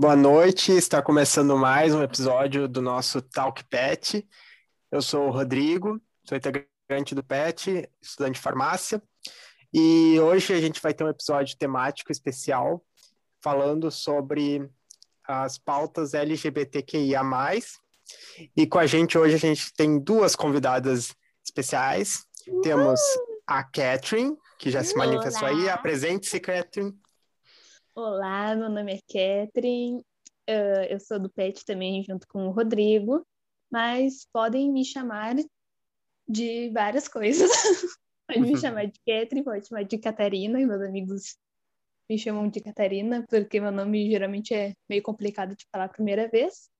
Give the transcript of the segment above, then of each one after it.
Boa noite, está começando mais um episódio do nosso Talk Pet. Eu sou o Rodrigo, sou integrante do PET, estudante de farmácia, e hoje a gente vai ter um episódio temático especial falando sobre as pautas LGBTQIA+. E com a gente hoje a gente tem duas convidadas especiais. Uhul. Temos a Catherine, que já se manifestou aí. Apresente-se, Catherine. Olá, meu nome é Catherine, uh, eu sou do PET também, junto com o Rodrigo, mas podem me chamar de várias coisas. pode me chamar de Catherine, pode me chamar de Catarina, e meus amigos me chamam de Catarina, porque meu nome geralmente é meio complicado de falar a primeira vez.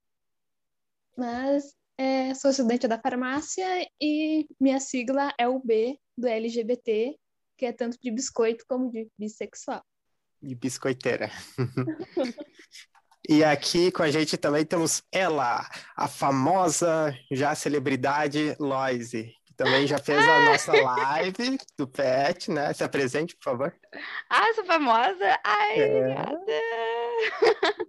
Mas é, sou estudante da farmácia e minha sigla é o B do LGBT, que é tanto de biscoito como de bissexual de biscoiteira. e aqui com a gente também temos ela, a famosa já celebridade Loise, que também já fez a nossa live do Pet, né? Se apresente, por favor. Ah, sou famosa? Ai, é. obrigada!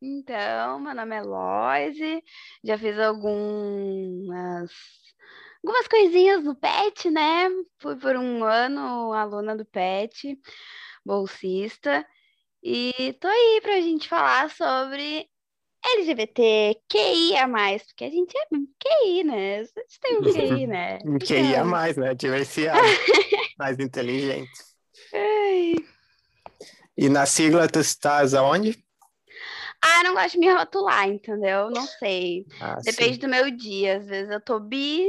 então, meu nome é Loise, já fiz algumas algumas coisinhas do PET, né? Fui por um ano aluna do PET bolsista. E tô aí pra gente falar sobre LGBT, QI a mais, porque a gente é QI, né? A gente tem um QI, né? QI a então mais, né? Diversiado, mais inteligente. Ai. E na sigla tu estás aonde? Ah, não gosto de me rotular, entendeu? Não sei. Ah, Depende sim. do meu dia. Às vezes eu tô bi,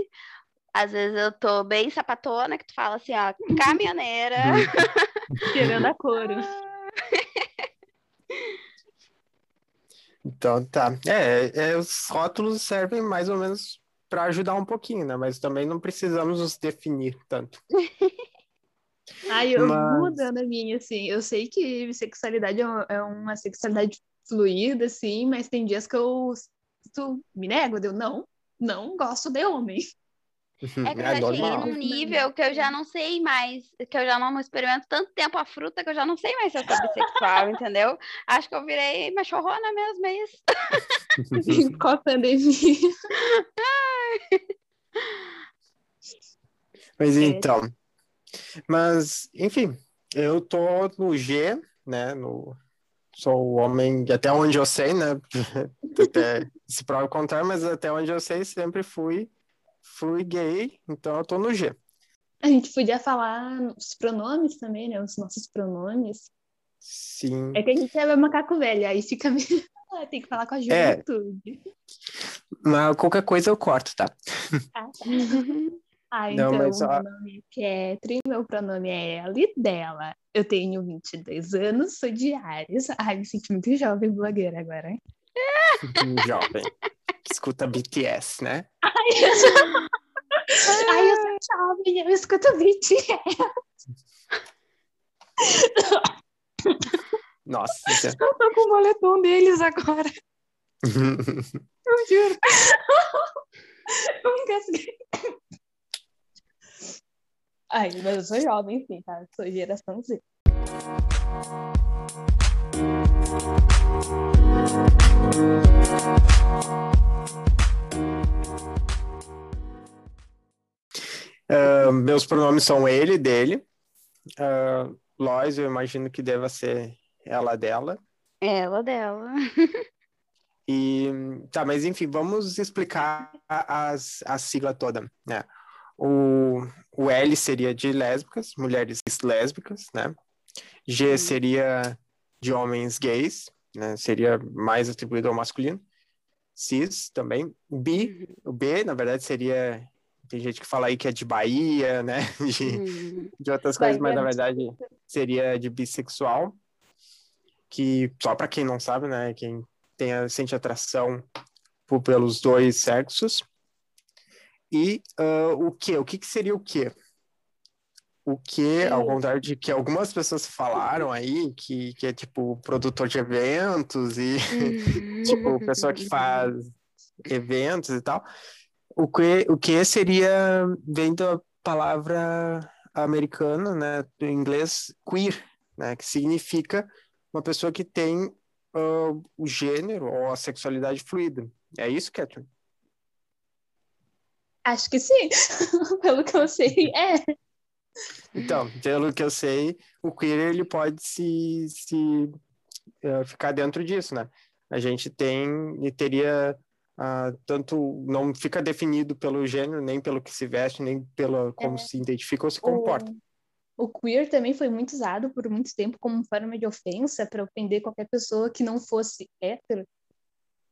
às vezes eu tô bem sapatona, que tu fala assim, ó, caminhoneira. Tirando a couro. Então tá. É, é, os rótulos servem mais ou menos para ajudar um pouquinho, né? Mas também não precisamos nos definir tanto. Ai, eu Mas... mudando a minha, assim. Eu sei que bissexualidade é, é uma sexualidade fluida, assim, mas tem dias que eu tu, me nego, eu não, não gosto de homem. É que eu já cheguei num nível que eu já não sei mais, que eu já não experimento tanto tempo a fruta que eu já não sei mais se eu sou bissexual, entendeu? Acho que eu virei machorrona mesmo, é isso. Com a pandemia. Mas é. então, mas enfim, eu tô no G, né, no sou o homem, até onde eu sei, né, até se prova o contrário, mas até onde eu sei sempre fui fui gay, então eu tô no G. A gente podia falar os pronomes também, né? Os nossos pronomes. Sim. É que a gente é macaco velho, aí fica meio... Tem que falar com a é. juventude. É. Mas qualquer coisa eu corto, tá? Ah, tá. ah então, Não, só... meu nome é Catherine, meu pronome é ela e dela. Eu tenho 22 anos, sou de Ares. Ai, me sinto muito jovem blogueira agora. Jovem escuta BTS, né? Ai, eu sou, Ai, eu sou jovem, eu escuto BTS. Nossa. Eu tô com o moletom deles agora. eu juro. Eu engasguei. Ai, mas eu sou jovem, sim, tá? Sou geração Z. Uh, meus pronomes são ele, dele. Uh, Lois, eu imagino que deva ser ela dela. Ela dela. e tá, mas enfim, vamos explicar as, a sigla toda, né? O, o L seria de lésbicas, mulheres lésbicas, né? G seria de homens gays, né? Seria mais atribuído ao masculino. Cis também. B, uhum. o B, na verdade, seria tem gente que fala aí que é de Bahia, né? De, uhum. de outras coisas, mas na verdade seria de bissexual. Que só para quem não sabe, né? Quem tem a, sente atração por, pelos dois sexos. E uh, o que? O que, que seria o que? O que, ao contrário de que algumas pessoas falaram aí, que, que é tipo produtor de eventos e uhum. tipo pessoa que faz eventos e tal. O que, o que seria, vem da palavra americana, né, do inglês queer, né, que significa uma pessoa que tem uh, o gênero ou a sexualidade fluida. É isso, Catherine? Acho que sim, pelo que eu sei, é. Então, pelo que eu sei, o queer ele pode se, se uh, ficar dentro disso, né? A gente tem e teria uh, tanto não fica definido pelo gênero, nem pelo que se veste, nem pelo como é. se identifica ou se comporta. O, o queer também foi muito usado por muito tempo como forma de ofensa para ofender qualquer pessoa que não fosse hétero.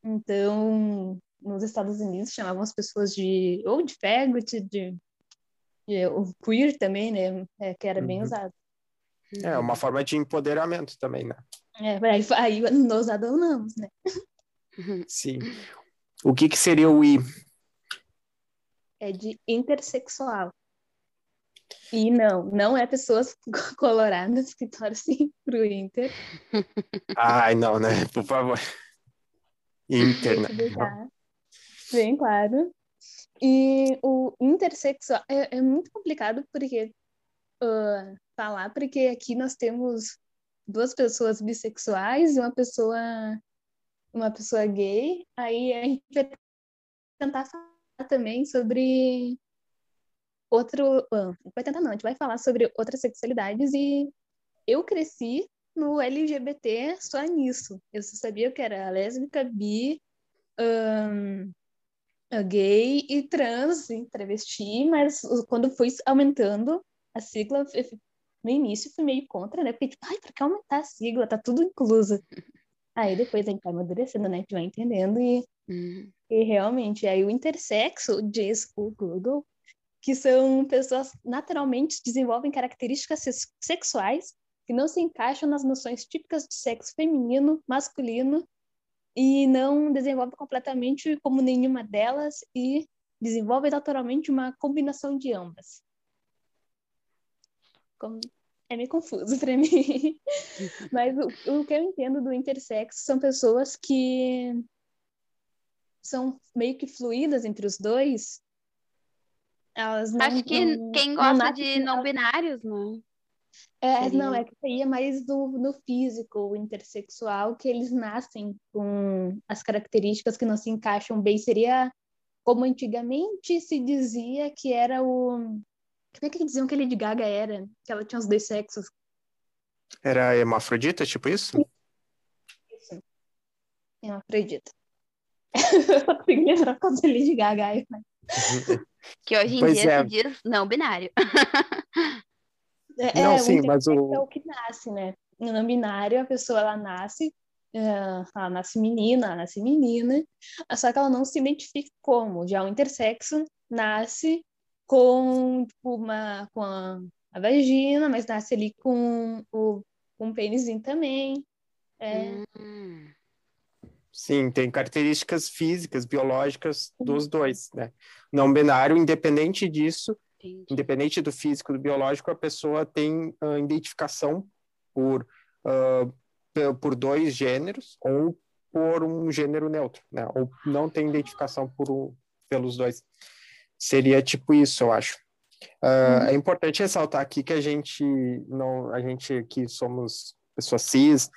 Então, nos Estados Unidos chamavam as pessoas de ou de faggot, de, de o queer também, né, é, que era uhum. bem usado. É uma forma de empoderamento também, né? É, aí, aí nós adoramos, né? Sim. O que que seria o I? É de intersexual. E não, não é pessoas coloradas que torcem pro Inter. Ai, não, né? Por favor. Inter, né? Bem claro. E o intersexual é, é muito complicado porque uh, falar, porque aqui nós temos duas pessoas bissexuais e uma pessoa uma pessoa gay. Aí a gente vai tentar falar também sobre outro. Uh, vai tentar não, a gente vai falar sobre outras sexualidades e eu cresci no LGBT só nisso. Eu só sabia que era lésbica, bi, um, gay e trans, assim, travesti, mas quando fui aumentando a sigla, no início fui meio contra, né? Porque, tipo, ai, pra que aumentar a sigla? Tá tudo incluso. Aí depois a gente vai amadurecendo, né? A gente vai entendendo e, uhum. e realmente, aí o intersexo diz o Google que são pessoas naturalmente desenvolvem características sexuais que não se encaixam nas noções típicas de sexo feminino, masculino e não desenvolve completamente como nenhuma delas e desenvolve naturalmente uma combinação de ambas. Como... É meio confuso para mim. Mas o, o que eu entendo do intersexo são pessoas que são meio que fluídas entre os dois. Elas não, Acho que não, quem gosta de não binários, não. É, Seria... não, é que ia mais no, no físico, o intersexual, que eles nascem com as características que não se encaixam bem. Seria como antigamente se dizia que era o. Como é que diziam que a Lady Gaga era? Que ela tinha os dois sexos. Era hermafrodita, tipo isso? Isso. Hermafrodita. Eu que lembrar quando a Lady Gaga é. Que hoje em pois dia é. se diz não binário. É, não, é, sim, mas o... é o que nasce, né? No não binário, a pessoa ela nasce, ela nasce menina, ela nasce menina, só que ela não se identifica como. Já o intersexo nasce com tipo, uma com a, a, vagina, mas nasce ali com o com pênisinho também. É. Hum. Sim, tem características físicas, biológicas dos dois, né? Não binário, independente disso, Entendi. Independente do físico, do biológico, a pessoa tem uh, identificação por, uh, por dois gêneros ou por um gênero neutro, né? Ou não tem identificação por um, pelos dois. Seria tipo isso, eu acho. Uh. É importante ressaltar aqui que a gente não, a gente que somos pessoas cis,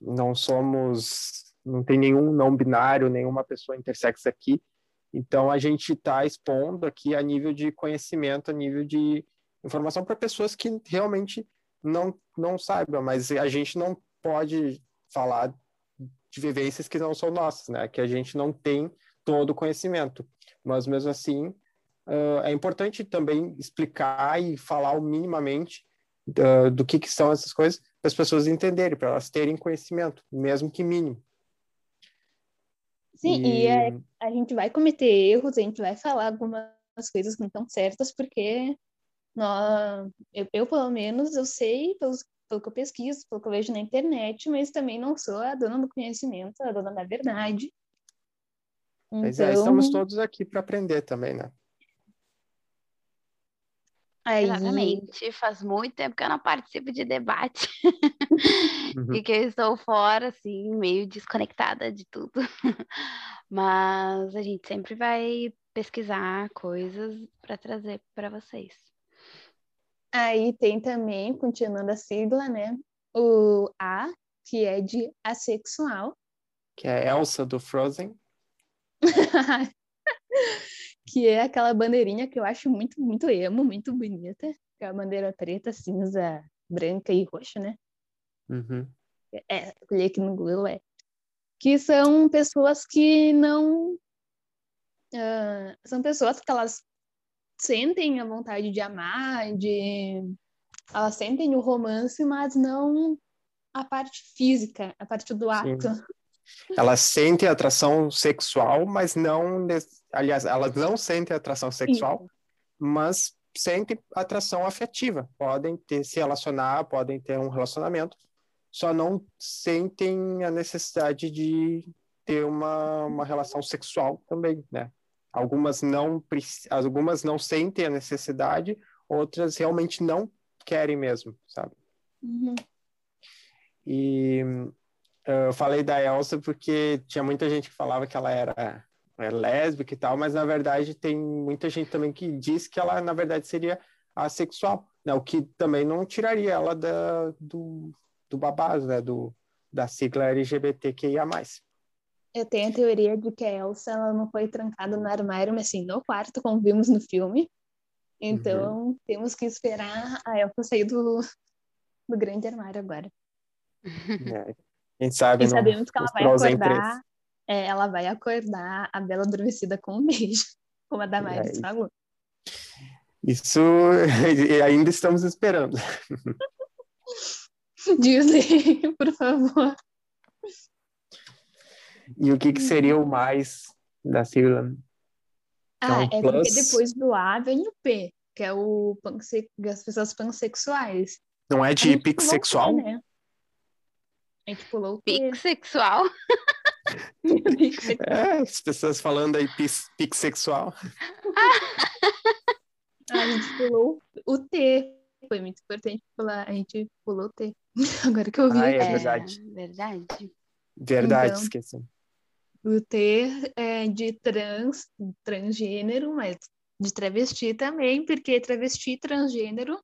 não somos, não tem nenhum não binário, nenhuma pessoa intersexo aqui. Então, a gente está expondo aqui a nível de conhecimento, a nível de informação para pessoas que realmente não, não saibam, mas a gente não pode falar de vivências que não são nossas, né? Que a gente não tem todo o conhecimento. Mas, mesmo assim, uh, é importante também explicar e falar minimamente do que, que são essas coisas para as pessoas entenderem, para elas terem conhecimento, mesmo que mínimo. Sim, e, e é, a gente vai cometer erros, a gente vai falar algumas coisas que não estão certas, porque nós, eu, eu, pelo menos, eu sei pelos, pelo que eu pesquiso, pelo que eu vejo na internet, mas também não sou a dona do conhecimento, a dona da verdade. Mas é, estamos então todos aqui para aprender também, né? Aí... Exatamente. Faz muito tempo que eu não participo de debate uhum. e que eu estou fora, assim, meio desconectada de tudo. Mas a gente sempre vai pesquisar coisas para trazer para vocês. Aí tem também, continuando a sigla, né? O A, que é de assexual. Que é Elsa do Frozen. que é aquela bandeirinha que eu acho muito, muito emo, muito bonita. Que é a bandeira preta, cinza, branca e roxa, né? Uhum. É, olhei aqui no Google, é. Que são pessoas que não. Uh, são pessoas que elas sentem a vontade de amar, de. Elas sentem o romance, mas não a parte física, a parte do ato. Sim. Elas sentem atração sexual, mas não. Aliás, elas não sentem atração sexual, Sim. mas sentem atração afetiva. Podem ter, se relacionar, podem ter um relacionamento, só não sentem a necessidade de ter uma, uma relação sexual também, né? Algumas não, algumas não sentem a necessidade, outras realmente não querem mesmo, sabe? Uhum. E eu falei da Elsa porque tinha muita gente que falava que ela era, era lésbica e tal, mas na verdade tem muita gente também que diz que ela na verdade seria assexual, né? O que também não tiraria ela da, do, do babado, né? Do, da sigla LGBTQIA+. Eu tenho a teoria de que a Elsa ela não foi trancada no armário, mas sim no quarto, como vimos no filme. Então, uhum. temos que esperar a Elsa sair do, do grande armário agora. É. A gente sabe, e sabemos que ela vai acordar, é, ela vai acordar a Bela Adormecida com um beijo, como a Damares é, falou. Isso ainda estamos esperando. Disney, por favor. E o que, que seria o mais da sigla? Ah, então, é plus... porque depois do A vem o P, que é o panse... as pessoas pansexuais. Não é de pixexual? Né? A gente pulou o P. Pixexual. é, as pessoas falando aí pixexual. a gente pulou o T. Foi muito importante pular. A gente pulou o T. Agora que eu vi. Ah, é verdade. É, verdade. Verdade, então, esqueci. O T é de trans, transgênero, mas de travesti também, porque travesti e transgênero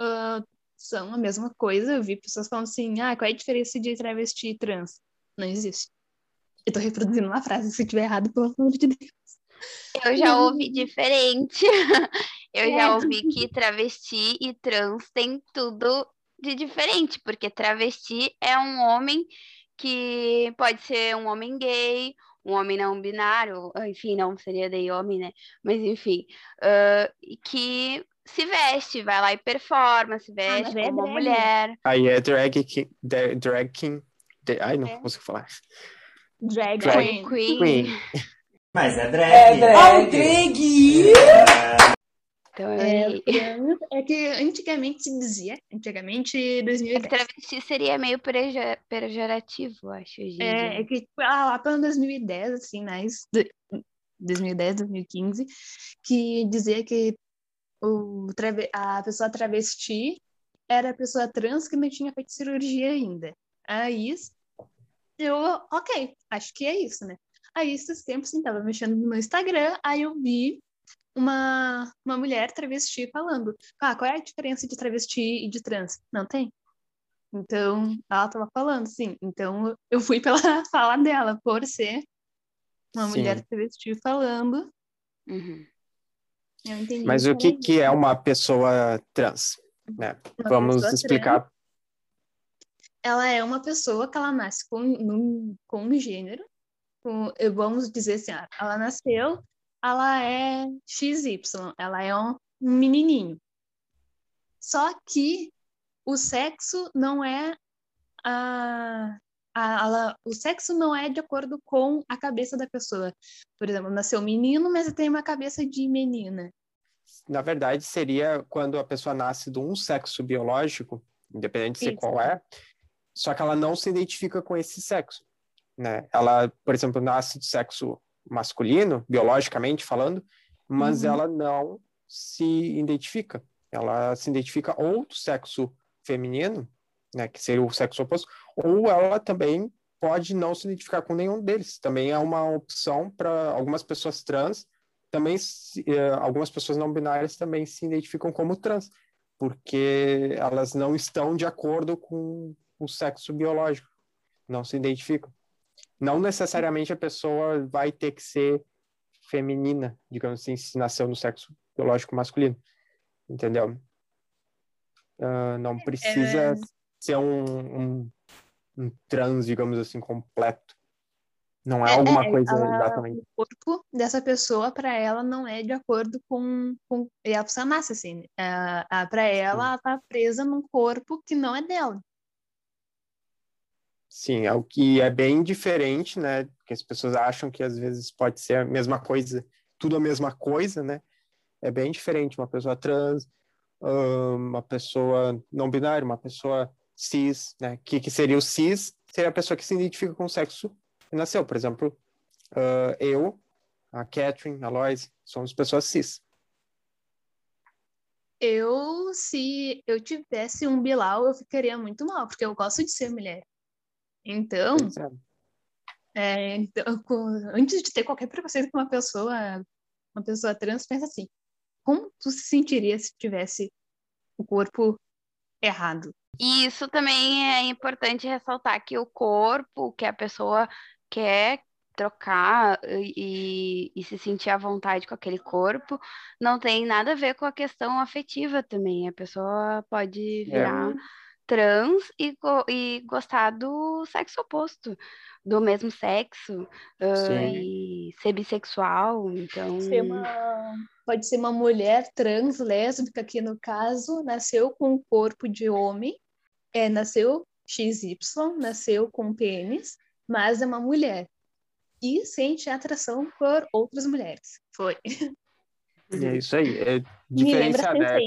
uh, são a mesma coisa. Eu vi pessoas falando assim, ah, qual é a diferença de travesti e trans? Não existe. Eu tô reproduzindo uma frase, se tiver errado, pelo amor de Deus. Eu já ouvi diferente. Eu é. já ouvi que travesti e trans tem tudo de diferente, porque travesti é um homem que pode ser um homem gay, um homem não binário, enfim, não seria daí homem, né? Mas enfim, uh, que se veste, vai lá e performa, se ah, veste ah, como uma mulher. Aí é drag king, drag king, ai não é. consigo falar. Drag, drag queen. queen. Mas é drag. É drag. Oh, drag. É. Então é, é que antigamente se dizia, antigamente 2010. É travesti seria meio pejorativo, acho. É, é que tipo, lá pelo 2010, assim, mais 2010, 2015, que dizia que o, a pessoa travesti era a pessoa trans que não tinha feito cirurgia ainda. Aí eu, ok, acho que é isso, né? Aí esses tempos, assim, tava mexendo no meu Instagram, aí eu vi uma, uma mulher travesti falando, ah, qual é a diferença de travesti e de trans? Não tem. Então, ela tava falando, sim. Então, eu fui pela fala dela, por ser uma sim. mulher travesti falando. Uhum. Mas o que, que é uma pessoa trans? Né? Vamos explicar. Trans, ela é uma pessoa que ela nasce com, um, com um gênero. Com, vamos dizer assim, ah, ela nasceu ela é XY, ela é um menininho. Só que o sexo não é a, a, ela, o sexo não é de acordo com a cabeça da pessoa. Por exemplo, nasceu menino, mas tem uma cabeça de menina. Na verdade, seria quando a pessoa nasce de um sexo biológico, independente de ser qual é, só que ela não se identifica com esse sexo. Né? Ela, por exemplo, nasce de sexo masculino, biologicamente falando, mas uhum. ela não se identifica. Ela se identifica ou do sexo feminino, né, que seria o sexo oposto, ou ela também pode não se identificar com nenhum deles. Também é uma opção para algumas pessoas trans, também eh, algumas pessoas não binárias também se identificam como trans, porque elas não estão de acordo com o sexo biológico, não se identificam. Não necessariamente a pessoa vai ter que ser feminina, digamos assim, se nasceu no sexo biológico masculino, entendeu? Uh, não precisa é... ser um, um, um, trans, digamos assim, completo. Não é, é alguma é, coisa ela, exatamente. O corpo dessa pessoa, para ela, não é de acordo com. com e a pessoa nasce assim. Uh, para ela, ela tá presa num corpo que não é dela. Sim, é o que é bem diferente, né? Que as pessoas acham que às vezes pode ser a mesma coisa, tudo a mesma coisa, né? É bem diferente uma pessoa trans, uma pessoa não binária, uma pessoa cis, né? Que que seria o cis? Seria a pessoa que se identifica com o sexo que nasceu. Por exemplo, uh, eu, a Catherine, a Lois, somos pessoas cis. Eu, se eu tivesse um Bilal, eu ficaria muito mal, porque eu gosto de ser mulher. Então, é, então antes de ter qualquer preconceito com uma pessoa, uma pessoa trans, pensa assim: como tu se sentiria se tivesse o corpo errado? E isso também é importante ressaltar que o corpo que a pessoa quer trocar e, e, se sentir à vontade com aquele corpo não tem nada a ver com a questão afetiva também. A pessoa pode virar. É trans e, e gostar do sexo oposto, do mesmo sexo, uh, e ser bissexual, então... Ser uma, pode ser uma mulher trans, lésbica, que no caso nasceu com o corpo de homem, é, nasceu XY, nasceu com pênis, mas é uma mulher. E sente atração por outras mulheres. Foi. É isso aí. É diferenciado. É,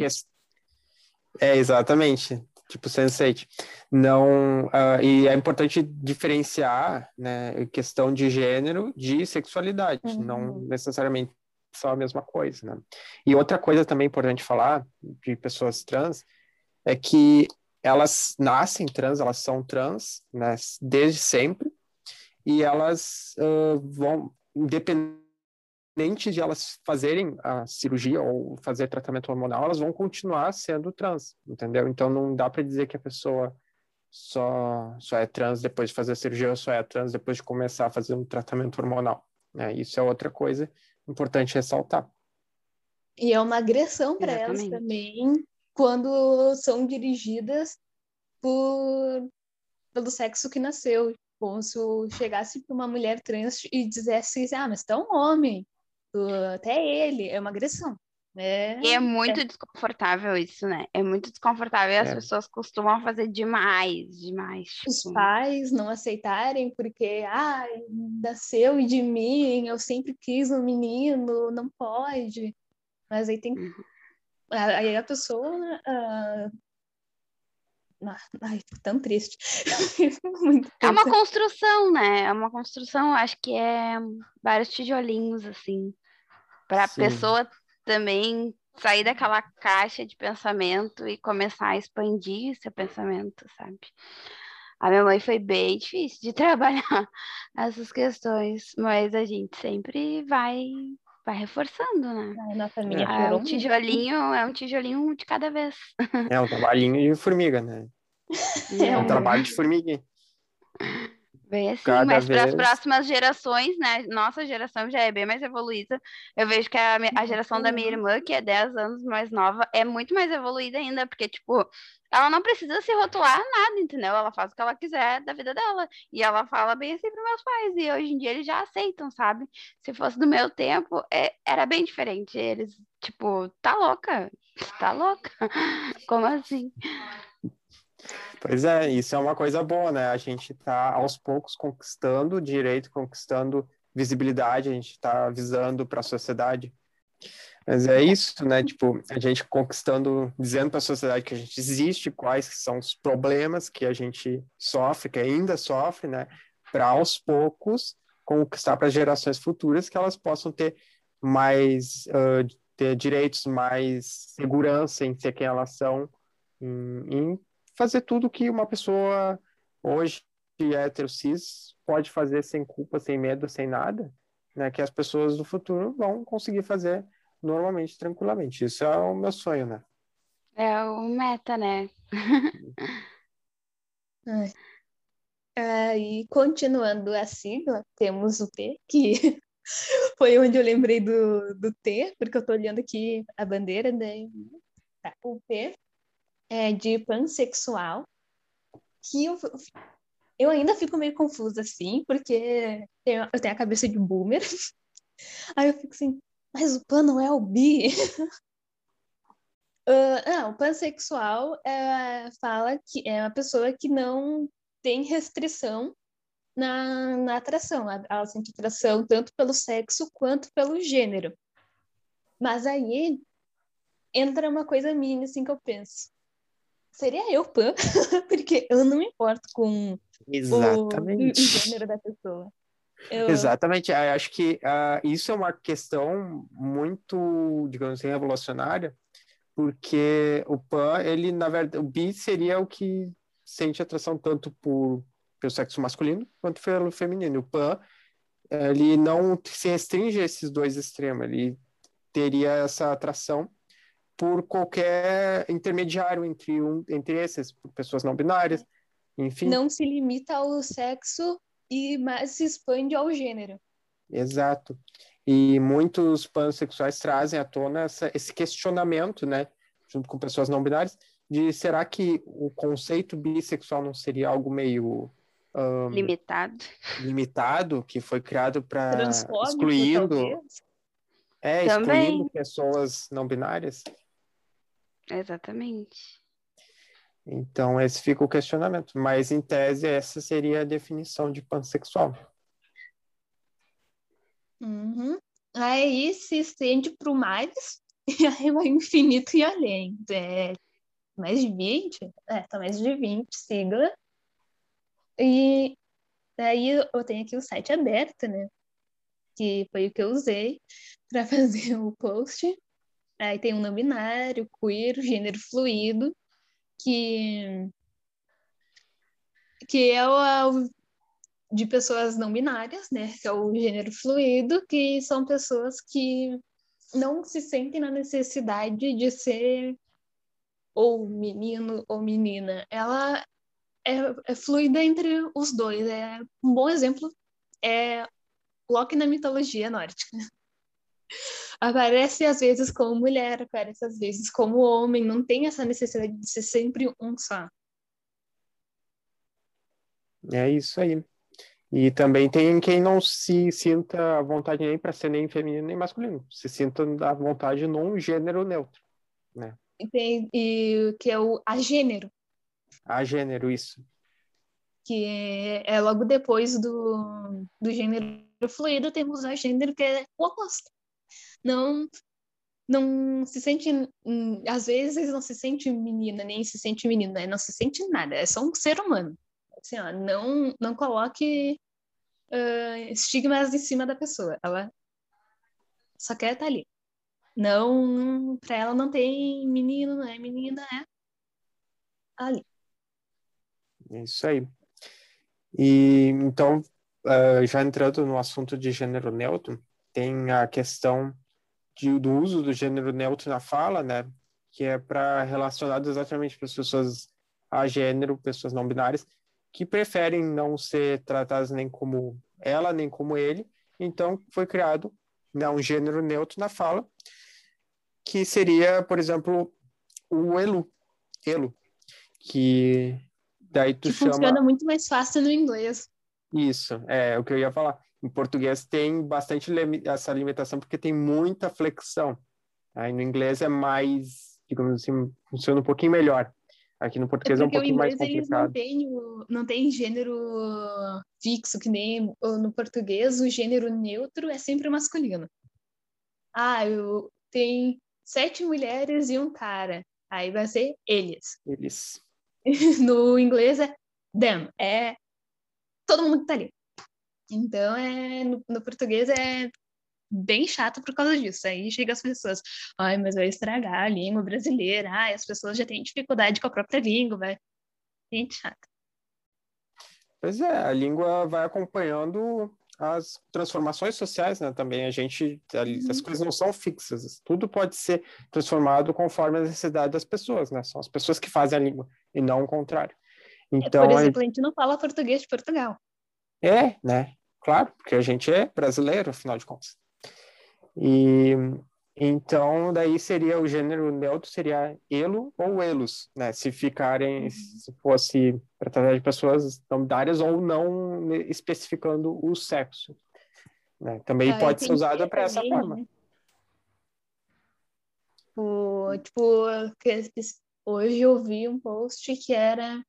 é, exatamente tipo Sense8. Não, uh, e é importante diferenciar, né, questão de gênero de sexualidade, uhum. não necessariamente só a mesma coisa, né? E outra coisa também importante falar de pessoas trans é que elas nascem trans, elas são trans, né, desde sempre, e elas uh, vão, independente independente de elas fazerem a cirurgia ou fazer tratamento hormonal, elas vão continuar sendo trans, entendeu? Então não dá para dizer que a pessoa só, só é trans depois de fazer a cirurgia ou só é trans depois de começar a fazer um tratamento hormonal. Né? Isso é outra coisa importante ressaltar. E é uma agressão para elas também quando são dirigidas por, pelo sexo que nasceu. Como se chegasse para uma mulher trans e dissesse, ah, mas tá um homem até ele, é uma agressão. É, e é muito é. desconfortável isso, né? É muito desconfortável e as é. pessoas costumam fazer demais, demais. Os tipo... pais não aceitarem porque, ah, nasceu de mim, eu sempre quis um menino, não pode. Mas aí tem. Uhum. Aí a pessoa. Uh... Ai, tão triste. é uma construção, né? É uma construção, acho que é vários tijolinhos, assim para a pessoa também sair daquela caixa de pensamento e começar a expandir seu pensamento, sabe? A minha mãe foi bem difícil de trabalhar essas questões, mas a gente sempre vai vai reforçando, né? A nossa família é, um tijolinho, é um tijolinho de cada vez. É um trabalhinho de formiga, né? É, é um trabalho de formiguinha. Bem assim, Cada mas vez... para as próximas gerações, né? Nossa geração já é bem mais evoluída. Eu vejo que a, a geração da minha irmã, que é 10 anos mais nova, é muito mais evoluída ainda, porque, tipo, ela não precisa se rotular nada, entendeu? Ela faz o que ela quiser da vida dela. E ela fala bem assim para meus pais. E hoje em dia eles já aceitam, sabe? Se fosse do meu tempo, é, era bem diferente. Eles, tipo, tá louca? Tá louca? Como assim? Pois é, isso é uma coisa boa, né? A gente está aos poucos conquistando direito, conquistando visibilidade, a gente está avisando para a sociedade. Mas é isso, né? Tipo, a gente conquistando, dizendo para a sociedade que a gente existe, quais são os problemas que a gente sofre, que ainda sofre, né? Para aos poucos conquistar para gerações futuras que elas possam ter mais uh, ter direitos, mais segurança em ser quem elas são, em, em fazer tudo que uma pessoa hoje hétero cis pode fazer sem culpa, sem medo, sem nada, né? Que as pessoas do futuro vão conseguir fazer normalmente, tranquilamente. Isso é o meu sonho, né? É o meta, né? Ah, e continuando a sigla, temos o P, que foi onde eu lembrei do, do T, porque eu estou olhando aqui a bandeira, né? Tá, o P é de pansexual, que eu, eu ainda fico meio confusa, assim, porque eu tenho a cabeça de boomer. Aí eu fico assim, mas o pan não é o bi? Uh, não, o pansexual é, fala que é uma pessoa que não tem restrição na, na atração. Ela sente atração tanto pelo sexo quanto pelo gênero. Mas aí entra uma coisa minha, assim, que eu penso. Seria eu pan? Porque eu não me importo com Exatamente. o, gênero da pessoa. Eu... Exatamente, eu acho que uh, isso é uma questão muito, digamos assim, revolucionária, porque o pan, ele, na verdade, o bi seria o que sente atração tanto por, pelo sexo masculino quanto pelo feminino. O pan, ele não se restringe a esses dois extremos, ele teria essa atração por qualquer intermediário entre, um, entre esses, pessoas não binárias, enfim. Não se limita ao sexo e mais se expande ao gênero. Exato. E muitos pansexuais trazem à tona essa, esse questionamento, né, junto com pessoas não binárias, de será que o conceito bissexual não seria algo meio um, limitado, limitado, que foi criado para excluindo, é, Também. excluindo pessoas não binárias? Exatamente. Então, esse fica o questionamento. Mas, em tese, essa seria a definição de pansexual. Uhum. Aí se estende para o mais, e aí vai infinito e além. É, mais de 20? É, tá mais de 20 sigla. E aí eu tenho aqui o site aberto, né? Que foi o que eu usei para fazer o post. Aí tem um não binário, queer, gênero fluido, que, que é o, de pessoas não binárias, né? Que é o gênero fluido, que são pessoas que não se sentem na necessidade de ser ou menino ou menina. Ela é, é fluida entre os dois. É um bom exemplo é Loki na mitologia nórdica. Aparece às vezes como mulher, aparece às vezes como homem, não tem essa necessidade de ser sempre um só. É isso aí. E também tem quem não se sinta à vontade nem para ser nem feminino nem masculino, se sinta à vontade num gênero neutro, né? E, tem, e que é o agênero. Agênero, isso. Que é, é logo depois do, do gênero fluido, temos a gênero que é o oposto não não se sente, às vezes não se sente menina, nem se sente menino, né? Não se sente nada, é só um ser humano. Assim, ó, não, não coloque uh, estigmas em cima da pessoa. Ela só quer estar ali. Não, para ela não tem menino, não é menina, é ali. É isso aí. E então, uh, já entrando no assunto de gênero neutro, tem a questão de, do uso do gênero neutro na fala, né? Que é para relacionado exatamente para as pessoas a gênero, pessoas não binárias, que preferem não ser tratadas nem como ela, nem como ele. Então, foi criado né, um gênero neutro na fala, que seria, por exemplo, o elu, elo, que daí tu que chama... funciona muito mais fácil no inglês. Isso, é o que eu ia falar. Em português tem bastante essa limitação porque tem muita flexão. Aí no inglês é mais, digamos assim, funciona um pouquinho melhor. Aqui no português é, é um pouquinho mais complicado. Não tem, não tem gênero fixo, que nem no português o gênero neutro é sempre masculino. Ah, eu tenho sete mulheres e um cara. Aí vai ser eles. Eles. no inglês é them, é todo mundo que tá ali. Então, é, no, no, português é bem chato por causa disso. Aí chega as pessoas, ai, mas vai estragar a língua brasileira, ai, as pessoas já têm dificuldade com a própria língua, vai. Gente chata. Pois é, a língua vai acompanhando as transformações sociais, né? Também a gente, as uhum. coisas não são fixas, tudo pode ser transformado conforme a necessidade das pessoas, né? São as pessoas que fazem a língua e não o contrário. Então, Por exemplo, a gente não fala português de Portugal. É, né? Claro, porque a gente é brasileiro, afinal de contas. E então, daí seria o gênero neutro seria elo ou elos, né? Se ficarem, se fosse para tratar de pessoas não binárias ou não especificando o sexo. Né? Também Ah, pode ser usada para essa forma. né? O, tipo, que- hoje eu vi um post que era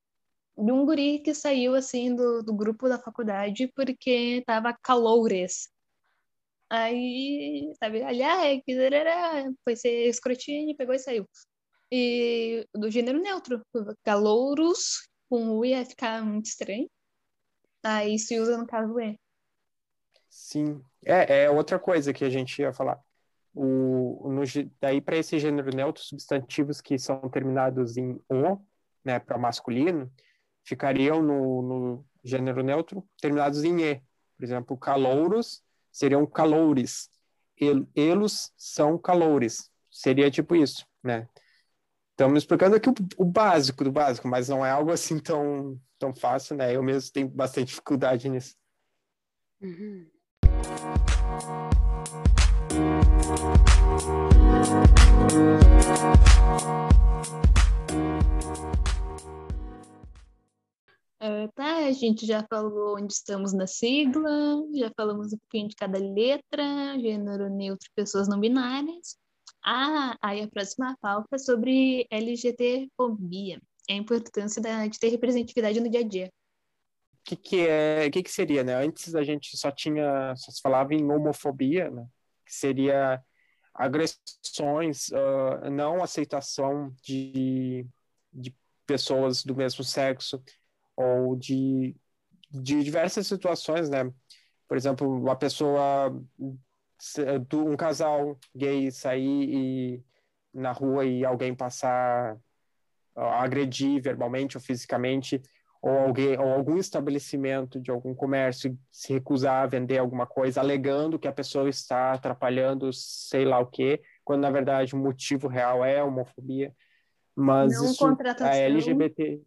de um guri que saiu assim do, do grupo da faculdade porque tava caloures. Aí, sabe, aliás, foi ser escrotinho, pegou e saiu. E do gênero neutro, calouros com U ia ficar muito estranho. Aí se usa no caso E. Sim, é, é outra coisa que a gente ia falar. O, no, daí, para esse gênero neutro, substantivos que são terminados em O, né, para masculino, ficariam no, no gênero neutro terminados em E. Por exemplo, calouros seriam caloures. El, elos são calores. Seria tipo isso, né? Estamos explicando aqui o, o básico do básico, mas não é algo assim tão, tão fácil, né? Eu mesmo tenho bastante dificuldade nisso. Uhum. Gente já falou onde estamos na sigla, já falamos um pouquinho de cada letra, gênero neutro, pessoas não binárias. Ah, aí a próxima pauta é sobre LGBTfobia, a importância da, de ter representatividade no dia a dia. O que, que é, que, que seria, né? Antes a gente só tinha, só se falava em homofobia, né? Que seria agressões, ah, não aceitação de, de pessoas do mesmo sexo ou de, de diversas situações, né? Por exemplo, uma pessoa, um casal gay sair e, na rua e alguém passar a agredir verbalmente ou fisicamente, ou alguém ou algum estabelecimento de algum comércio se recusar a vender alguma coisa, alegando que a pessoa está atrapalhando sei lá o quê, quando na verdade o motivo real é a homofobia. Mas Não isso a LGBT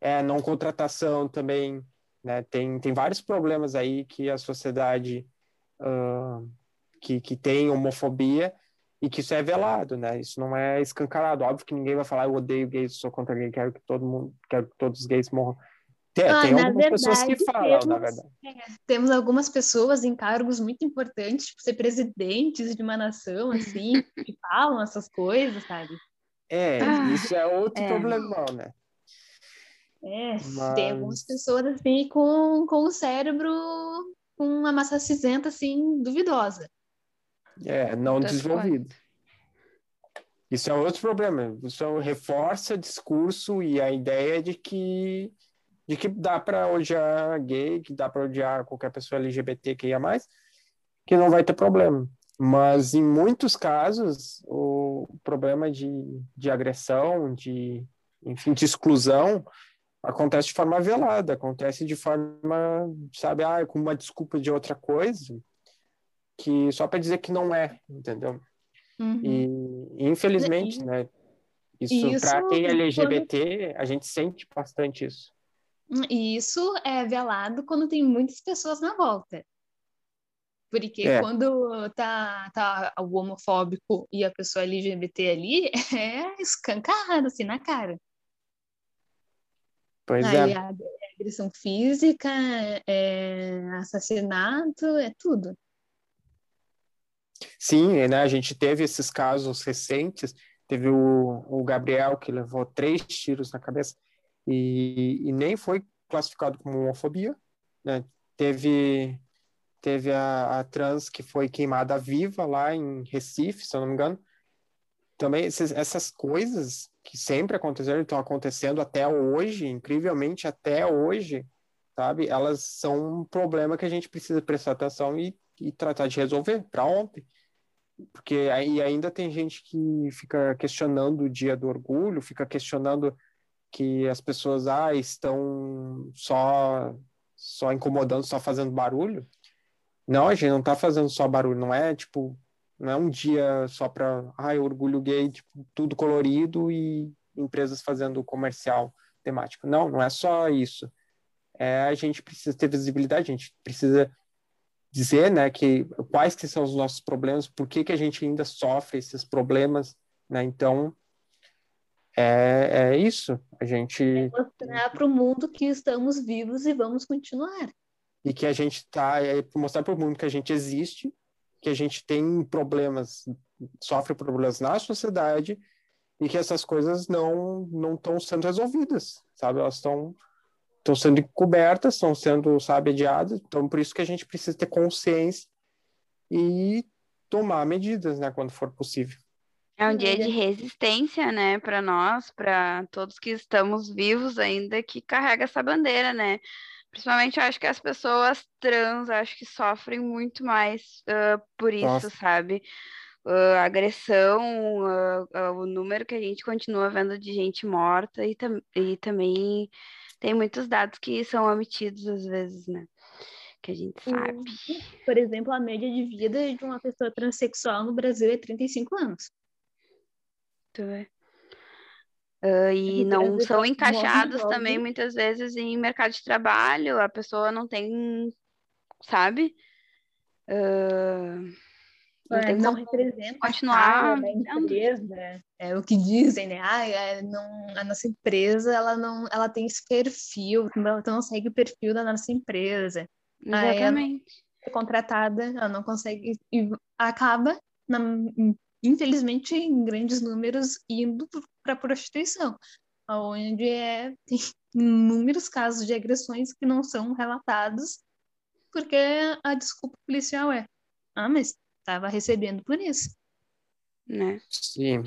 é não contratação também, né? Tem tem vários problemas aí que a sociedade ah, que que tem homofobia e que isso é velado, né? Isso não é escancarado. Óbvio que ninguém vai falar eu odeio gays, sou contra gay, quero que todo mundo, quero que todos os gays morram. Tem, Ah, tem na algumas pessoas que verdade, falam, na temos- verdade. Temos algumas pessoas em cargos muito importantes, tipo ser presidentes de uma nação, assim, que falam essas coisas, sabe? É, Ah, isso é outro é. problemão, né? É, Mas- tem algumas pessoas assim com, com o cérebro com uma massa cinzenta assim duvidosa. É, não Outras desenvolvido. Isso é outro problema. Isso reforça discurso e a ideia de que de que dá para odiar gay, que dá para odiar qualquer pessoa LGBT que ia mais, que não vai ter problema. Mas em muitos casos, o problema de, de agressão, de enfim, de exclusão, acontece de forma velada, acontece de forma, sabe, ah, com uma desculpa de outra coisa, que só para dizer que não é, entendeu? Uhum. E infelizmente, E- né? Isso, e para isso quem é quando- LGBT, a gente sente bastante isso. E isso é velado quando tem muitas pessoas na volta. Porque É. quando tá, tá o homofóbico e a pessoa LGBT ali, é escancarado assim na cara. Pois Aí é. agressão física, é assassinato, é tudo. Sim, né? A gente teve esses casos recentes. Teve o, o Gabriel que levou três tiros na cabeça e, e nem foi classificado como homofobia, né? Teve teve a, a trans que foi queimada viva lá em Recife, se eu não me engano. Também esses- essas coisas que sempre aconteceram, estão acontecendo até hoje, incrivelmente até hoje, sabe? Elas são um problema que a gente precisa prestar atenção e, e tratar de resolver para ontem. Porque aí ainda tem gente que fica questionando o dia do orgulho, fica questionando que as pessoas ah, estão só só incomodando, só fazendo barulho. Não, a gente não tá fazendo só barulho, não é tipo, não é um dia só para, ai, orgulho gay, tipo, tudo colorido e empresas fazendo comercial. temática. Não, não é só isso. É, a gente precisa ter visibilidade, a gente precisa dizer, né, que quais que são os nossos problemas, por que que a gente ainda sofre esses problemas, né? Então, é, é isso. A gente é mostrar para o mundo que estamos vivos e vamos continuar. E que a gente está é mostrar para o mundo que a gente existe, que a gente tem problemas, sofre problemas na sociedade e que essas coisas não não estão sendo resolvidas, sabe? Elas estão estão sendo cobertas, estão sendo, sabe, adiadas. Então, por isso que a gente precisa ter consciência e tomar medidas, né, quando for possível. É um dia de resistência, né, para nós, para todos que estamos vivos ainda, que carrega essa bandeira, né? Principalmente, eu acho que as pessoas trans, acho que sofrem muito mais uh, por isso, Nossa. sabe? Uh, agressão, uh, o número que a gente continua vendo de gente morta e, tam e também tem muitos dados que são omitidos às vezes, né? Que a gente sabe. Por exemplo, a média de vida de uma pessoa transexual no Brasil é 35 anos. Tu vê? Uh, e não são encaixados também muitas vezes em mercado de trabalho, a pessoa não tem, sabe? Uh, não, é, não representa continuar a empresa, é o que dizem, né? Ah, é, não, a nossa empresa ela não, ela tem esse perfil, ela não segue o perfil da nossa empresa. Exatamente. é contratada, ela não consegue e acaba na, infelizmente, em grandes números, indo para a prostituição, onde é, tem inúmeros casos de agressões que não são relatados, porque a desculpa policial é: ah, mas estava recebendo por isso. Né? Sim.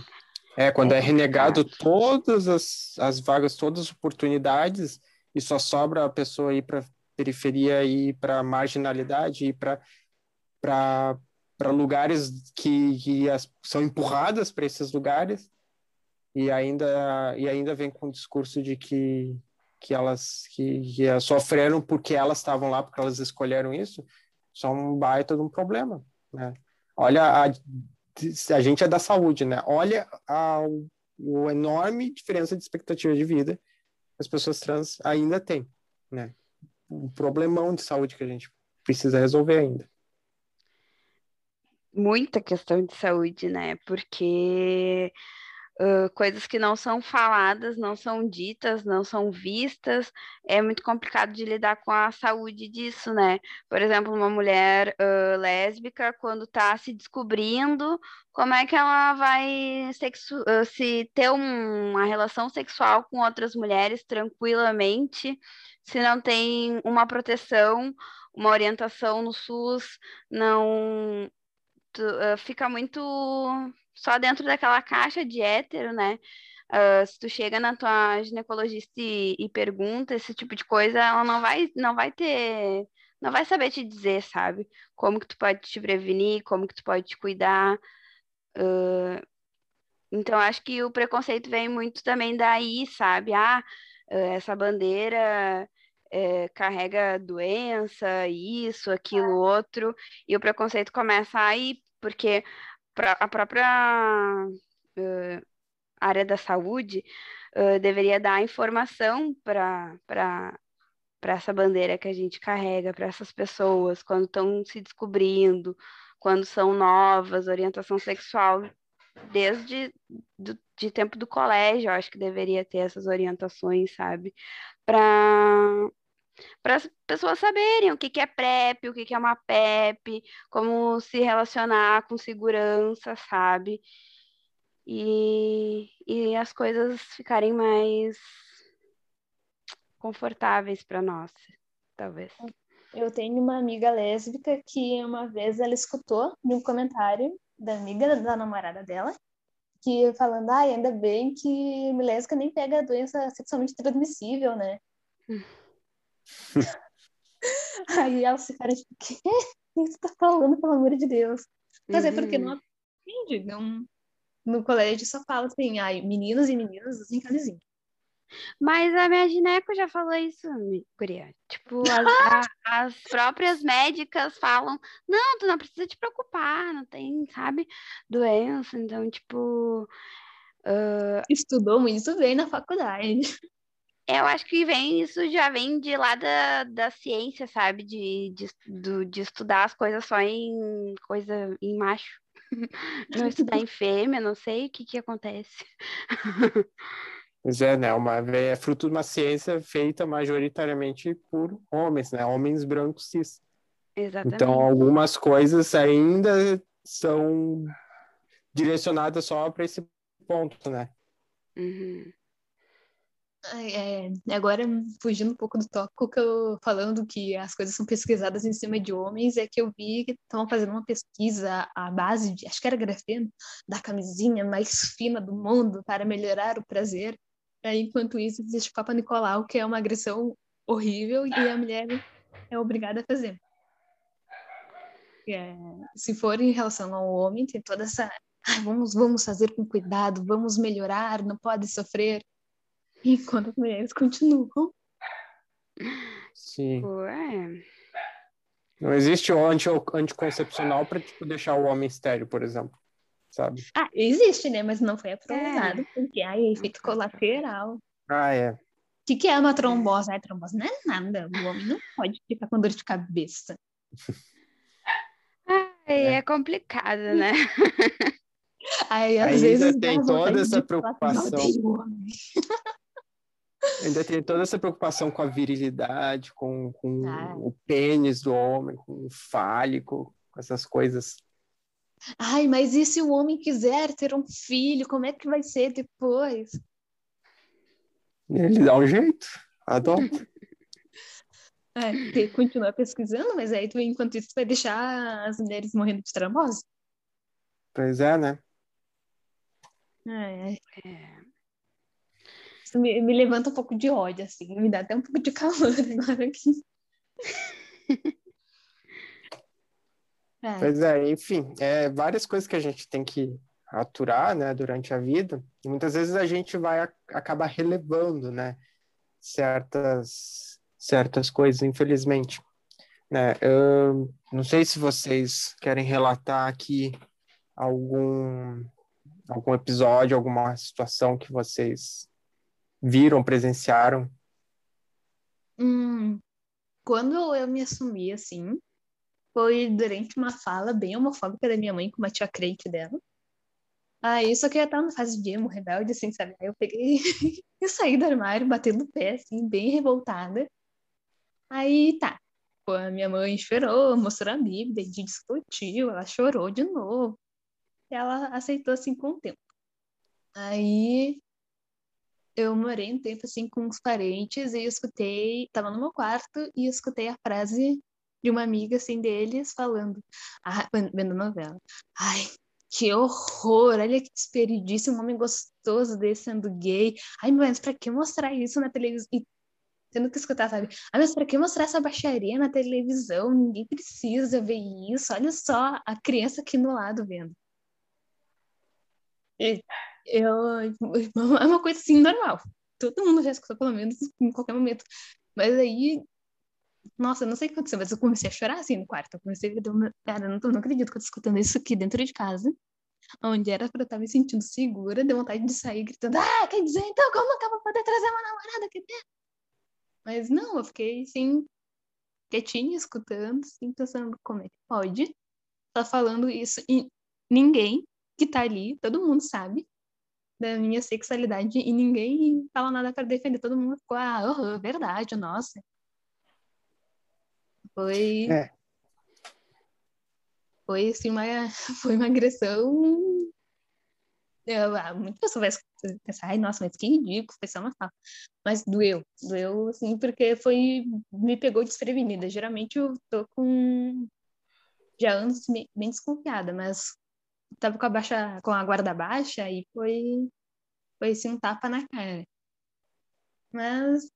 É, quando é, é renegado todas as, as vagas, todas as oportunidades, e só sobra a pessoa ir para periferia, ir para marginalidade, ir para para lugares que, que as, são empurradas para esses lugares e ainda e ainda vem com o discurso de que que elas que, que sofreram porque elas estavam lá porque elas escolheram isso só um baita de um problema né? Olha a, a gente é da saúde né? Olha a, o enorme diferença de expectativa de vida as pessoas trans ainda têm né? Um problemão de saúde que a gente precisa resolver ainda muita questão de saúde, né? Porque uh, coisas que não são faladas, não são ditas, não são vistas, é muito complicado de lidar com a saúde disso, né? Por exemplo, uma mulher uh, lésbica, quando está se descobrindo, como é que ela vai uh, se ter um, uma relação sexual com outras mulheres tranquilamente, se não tem uma proteção, uma orientação no SUS, não tu, uh, fica muito só dentro daquela caixa de hétero, né? Uh, se tu chega na tua ginecologista e, e, pergunta esse tipo de coisa, ela não vai, não vai ter, não vai saber te dizer, sabe? Como que tu pode te prevenir, como que tu pode te cuidar. Uh, então, acho que o preconceito vem muito também daí, sabe? Ah, essa bandeira é, carrega doença, isso, aquilo, outro, e o preconceito começa aí, porque a própria uh, área da saúde uh, deveria dar informação para essa bandeira que a gente carrega, para essas pessoas, quando estão se descobrindo, quando são novas, orientação sexual, desde do, de tempo do colégio, eu acho que deveria ter essas orientações, sabe? Para para as pessoas saberem o que, que é PrEP, o que, que é uma PEP, como se relacionar com segurança, sabe? E, e as coisas ficarem mais confortáveis para nós, talvez. Eu tenho uma amiga lésbica que uma vez ela escutou um comentário da amiga da namorada dela, que falando, ah, ainda bem que lésbica nem pega doença sexualmente transmissível, né? Aí elas ficaram tipo, o que? Você tá falando, pelo amor de Deus? Quer dizer, porque não uhum. aprende. Não... No colégio só fala assim, ai, meninos e meninas usem camisinha. Mas a minha gineco já falou isso, Guria. Tipo, as, a, as, próprias médicas falam, não, tu não precisa te preocupar, não tem, sabe, doença. Então, tipo... Uh... Estudou muito bem na faculdade. Eu acho que vem, isso já vem de lá da, da ciência, sabe? De, de, do, de estudar as coisas só em coisa em macho. Não estudar em fêmea, não sei o que que acontece. Pois é, né? Uma, é fruto de uma ciência feita majoritariamente por homens, né? Homens brancos cis. Exatamente. Então, algumas coisas ainda são direcionadas só para esse ponto, né? Uhum. É, agora, fugindo um pouco do tópico, que eu, falando que as coisas são pesquisadas em cima de homens, é que eu vi que estavam fazendo uma pesquisa à base de, acho que era grafeno, da camisinha mais fina do mundo para melhorar o prazer. Aí, enquanto isso, existe o Papa Nicolau, que é uma agressão horrível e a mulher é obrigada a fazer. É, se for em relação ao homem, tem toda essa. "Ai, vamos, vamos fazer com cuidado, vamos melhorar, não pode sofrer. Enquanto as mulheres continuam. Sim. Ué. Não existe o anti anticoncepcional para tipo, deixar o homem estéreo, por exemplo. Sabe? Ah, existe, né? Mas não foi aprovado, porque aí efeito colateral. O Ah, é. que, que é uma trombose? A trombose não é nada. O homem não pode ficar com dor de cabeça. Ai, É. é complicado, né? Aí, às Ainda vezes, tem toda essa falar, preocupação. "Eu odeio homem." Ainda tem toda essa preocupação com a virilidade, com, com Ah. o pênis do homem, com o fálico, com essas coisas. Ai, mas e se o homem quiser ter um filho, como é que vai ser depois? Ele dá um jeito, adota. É, te- continua pesquisando, mas aí tu, enquanto isso, tu vai deixar as mulheres morrendo de trombose? pois é, né? É, É. isso me, me levanta um pouco de ódio, assim, me dá até um pouco de calor agora aqui. É, Pois é, enfim, é várias coisas que a gente tem que aturar, né, durante a vida. E muitas vezes a gente vai a- acabar relevando, né, certas certas coisas, infelizmente. Né? Eu não sei se vocês querem relatar aqui algum algum episódio, alguma situação que vocês viram, presenciaram. Hum, quando eu me assumi assim, foi durante uma fala bem homofóbica da minha mãe com uma tia crente dela. Aí, só que eu tava na fase de emo, rebelde, assim, sabe? Aí eu peguei e saí do armário, batendo o pé, assim, bem revoltada. Aí, tá. Pô, a minha mãe chorou, mostrou a Bíblia, a gente discutiu, ela chorou de novo. Ela aceitou, assim, com o tempo. Aí, eu morei um tempo assim com uns parentes e escutei, tava no meu quarto e escutei a frase de uma amiga assim deles falando, ah, vendo novela. Ai, que horror! Olha que desperdício, um homem gostoso desse sendo gay. Ai, mas pra que mostrar isso na televisão? E tendo que escutar, sabe? Ai, mas pra que mostrar essa baixaria na televisão? Ninguém precisa ver isso. Olha só a criança aqui no lado vendo. E eu, é uma coisa assim normal. Todo mundo já escutou pelo menos em qualquer momento. Mas aí, nossa, não sei o que aconteceu, mas eu comecei a chorar assim no quarto. Eu comecei a uma- cara, não, tô- não acredito que eu tô escutando isso aqui dentro de casa, onde era pra eu estar me sentindo segura, deu vontade de sair gritando, ah, quer dizer, então como que eu vou poder trazer uma namorada aqui dentro? Mas não, eu fiquei assim, quietinha, escutando, assim, pensando como é que pode tá falando isso e ninguém que tá ali, todo mundo sabe da minha sexualidade e ninguém fala nada para defender. Todo mundo ficou, ah, aham, verdade, nossa. Foi, É. foi assim, uma, foi uma agressão. Eu, ah, muita pessoa vai pensar, ai, nossa, mas que ridículo, foi só uma fala. Mas doeu, doeu, assim, porque foi, me pegou desprevenida. Geralmente eu tô com, já anos bem desconfiada, mas tava com a baixa, com a guarda baixa e foi, foi assim, um tapa na cara. Mas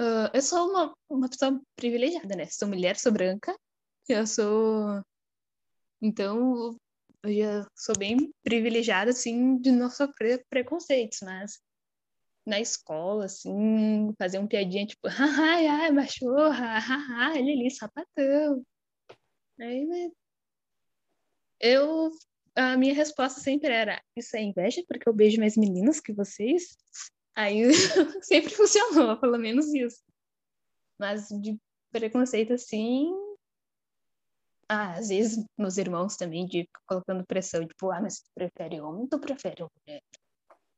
ah, eu sou uma, uma pessoa privilegiada, né? Sou mulher, sou branca, eu sou. Então, eu já sou bem privilegiada, assim, de não sofrer preconceitos, mas na escola, assim, fazer um piadinha tipo, ai, ai, machorra, haha, ele ali, sapatão. Aí, né? Eu, a minha resposta sempre era, isso é inveja, porque eu beijo mais meninas que vocês? Aí sempre funcionou, pelo menos isso. Mas de preconceito assim. Ah, às vezes meus irmãos também de colocando pressão, tipo, ah, mas tu prefere homem tu prefere mulher?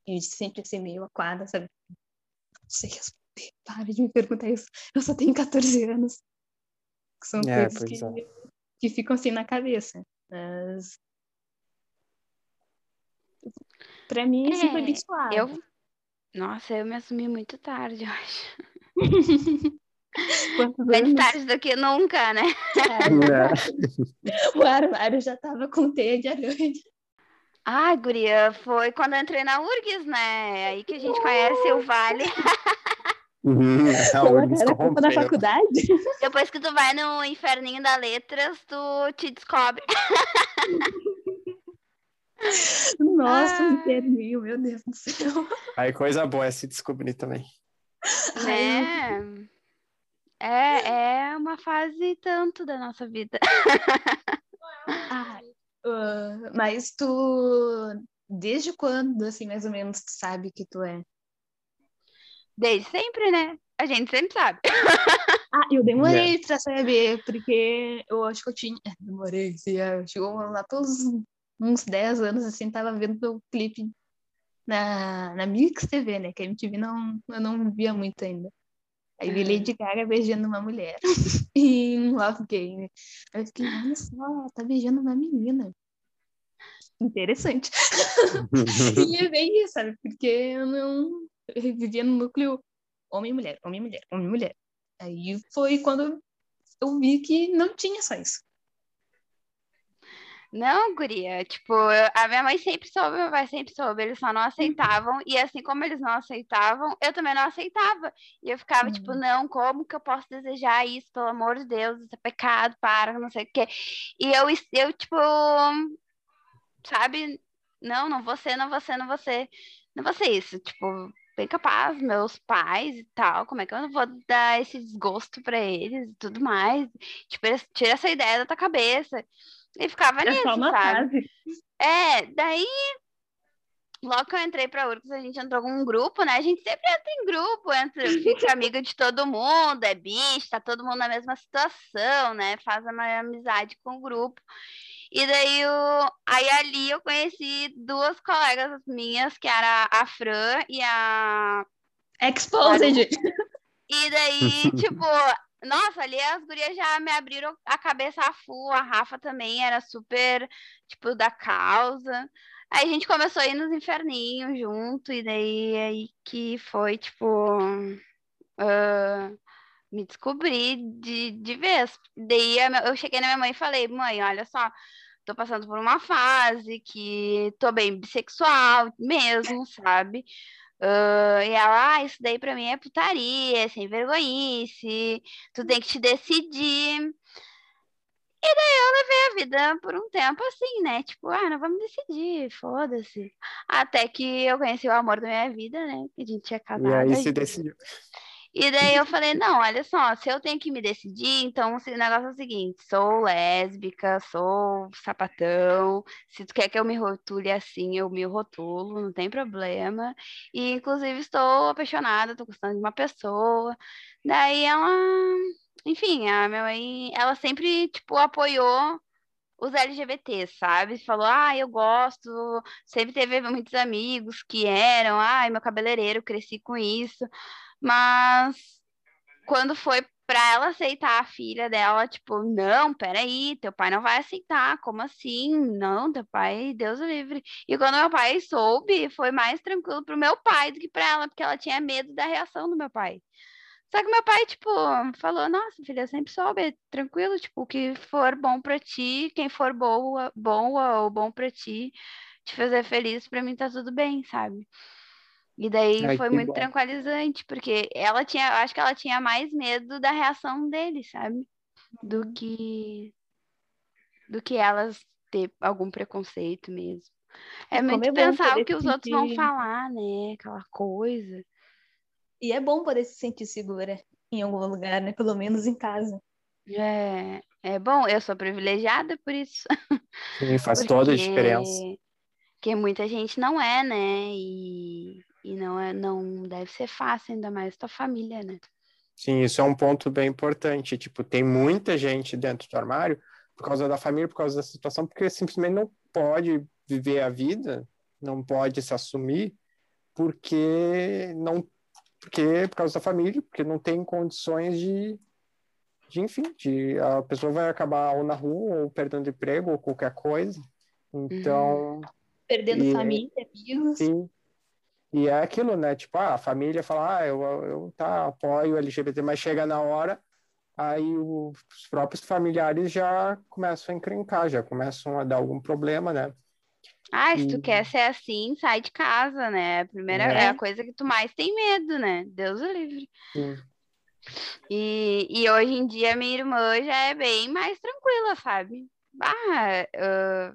E sempre assim, meio aquada, sabe? Não sei responder, para de me perguntar isso. Eu só tenho 14 anos. São É, coisas que, é. que ficam assim na cabeça. Mas. Pra mim, foi bem É, suave. Eu. Nossa, eu me assumi muito tarde, eu acho. Mais tarde do que nunca, né? É. O armário já tava com teia de aranha. Ai, guria, foi quando eu entrei na URGS, né? Aí que a gente conhece o Vale. Uhum, a Colocaram URGS a culpa na corrompeu. faculdade? Depois que tu vai no inferninho da letras, tu te descobre. Nossa, Ah. um interninho, meu Deus do céu. Aí coisa boa é se descobrir também. Né? É, é uma fase tanto da nossa vida. Ah, ah, mas tu, desde quando, assim, mais ou menos, tu sabe que tu é? Desde sempre, né? A gente sempre sabe. Ah, eu demorei pra saber, porque eu acho que eu tinha. é, Demorei, sim, é, chegou lá pelos uns 10 anos, assim, tava vendo o clipe na, na Mix TV, né? Que a MTV não, eu não via muito ainda. Aí vi Uhum. Lady Gaga beijando uma mulher em Love Game. Aí eu fiquei, olha só, ela tá beijando uma menina. Interessante. E é bem isso, sabe? Porque eu não vivia no núcleo homem-mulher, homem-mulher, homem-mulher. Aí foi quando eu vi que não tinha só isso. Não, guria, tipo, a minha mãe sempre soube, meu pai sempre soube, eles só não aceitavam, e assim como eles não aceitavam, eu também não aceitava. E eu ficava, tipo, Uhum. não, como que eu posso desejar isso, pelo amor de Deus, isso é pecado, para, não sei o quê. E eu, eu tipo, sabe, não, não vou ser, não vou ser, não vou ser, não vou ser isso, tipo, bem capaz, meus pais e tal, como é que eu não vou dar esse desgosto pra eles e tudo mais? Tipo, tira essa ideia da tua cabeça. E ficava É nisso, sabe? É, daí, logo que eu entrei pra URGS, a gente entrou com um grupo, né? A gente sempre entra em grupo, entra, fica amiga de todo mundo, é bicho, tá todo mundo na mesma situação, né? Faz uma amizade com o grupo. E daí, eu, aí ali eu conheci duas colegas minhas, que era a Fran e a Exposed. e daí, tipo, nossa, ali as gurias já me abriram a cabeça a full. A Rafa também era super, tipo, da causa. Aí a gente começou a ir nos inferninhos junto, e daí aí que foi, tipo, ah, me descobri de, de vez. Daí eu cheguei na minha mãe e falei, mãe, olha só, tô passando por uma fase que tô bem bissexual mesmo, sabe? Ah, e ela, ah, isso daí pra mim é putaria, é sem vergonhice, tu tem que te decidir. E daí eu levei a vida por um tempo assim, né? Tipo, ah, não vamos decidir, foda-se. Até que eu conheci o amor da minha vida, né? Que a gente tinha E casado. aí a se gente- decidiu. E daí eu falei, não, olha só, se eu tenho que me decidir, então o negócio é o seguinte, sou lésbica, sou sapatão, se tu quer que eu me rotule assim, eu me rotulo, não tem problema. E inclusive estou apaixonada, tô gostando de uma pessoa. Daí ela, enfim, a minha mãe, ela sempre, tipo, apoiou os LGBTs, sabe? Falou, ah, eu gosto, sempre teve muitos amigos que eram, ai, meu cabeleireiro, cresci com isso. Mas quando foi pra ela aceitar a filha dela, tipo, não, peraí, teu pai não vai aceitar, como assim? Não, teu pai, Deus o livre. E quando meu pai soube, foi mais tranquilo pro meu pai do que pra ela, porque ela tinha medo da reação do meu pai. Só que meu pai, tipo, falou, nossa, filha, sempre soube, tranquilo, tipo, o que for bom pra ti, quem for boa, boa ou bom pra ti, te fazer feliz, pra mim tá tudo bem, sabe? E daí Ai, foi muito bom. tranquilizante, porque ela tinha, eu acho que ela tinha mais medo da reação dele, sabe? Do que do que elas ter algum preconceito mesmo. É E como muito é pensar o que os outros vão falar, né? Aquela coisa. E é bom poder se sentir segura em algum lugar, né? Pelo menos em casa. É, é bom, eu sou privilegiada por isso. Sim, faz toda a Porque- diferença. Porque muita gente não é, né? E, e não é, não deve ser fácil, ainda mais tua família, né? Sim, isso é um ponto bem importante. Tipo, tem muita gente dentro do armário por causa da família, por causa da situação, porque simplesmente não pode viver a vida, não pode se assumir, porque não porque por causa da família, porque não tem condições de, de enfim, de a pessoa vai acabar ou na rua ou perdendo emprego ou qualquer coisa. Então, Perdendo E- família, amigos. sim. E é aquilo, né? Tipo, ah, a família fala, ah, eu, eu tá, apoio o LGBT, mas chega na hora, aí os próprios familiares já começam a encrencar, já começam a dar algum problema, né? Ah, se tu E- quer ser assim, sai de casa, né? A primeira É. é a coisa que tu mais tem medo, né? Deus o livre. Sim. E, e hoje em dia minha irmã já é bem mais tranquila, sabe? Ah, ah,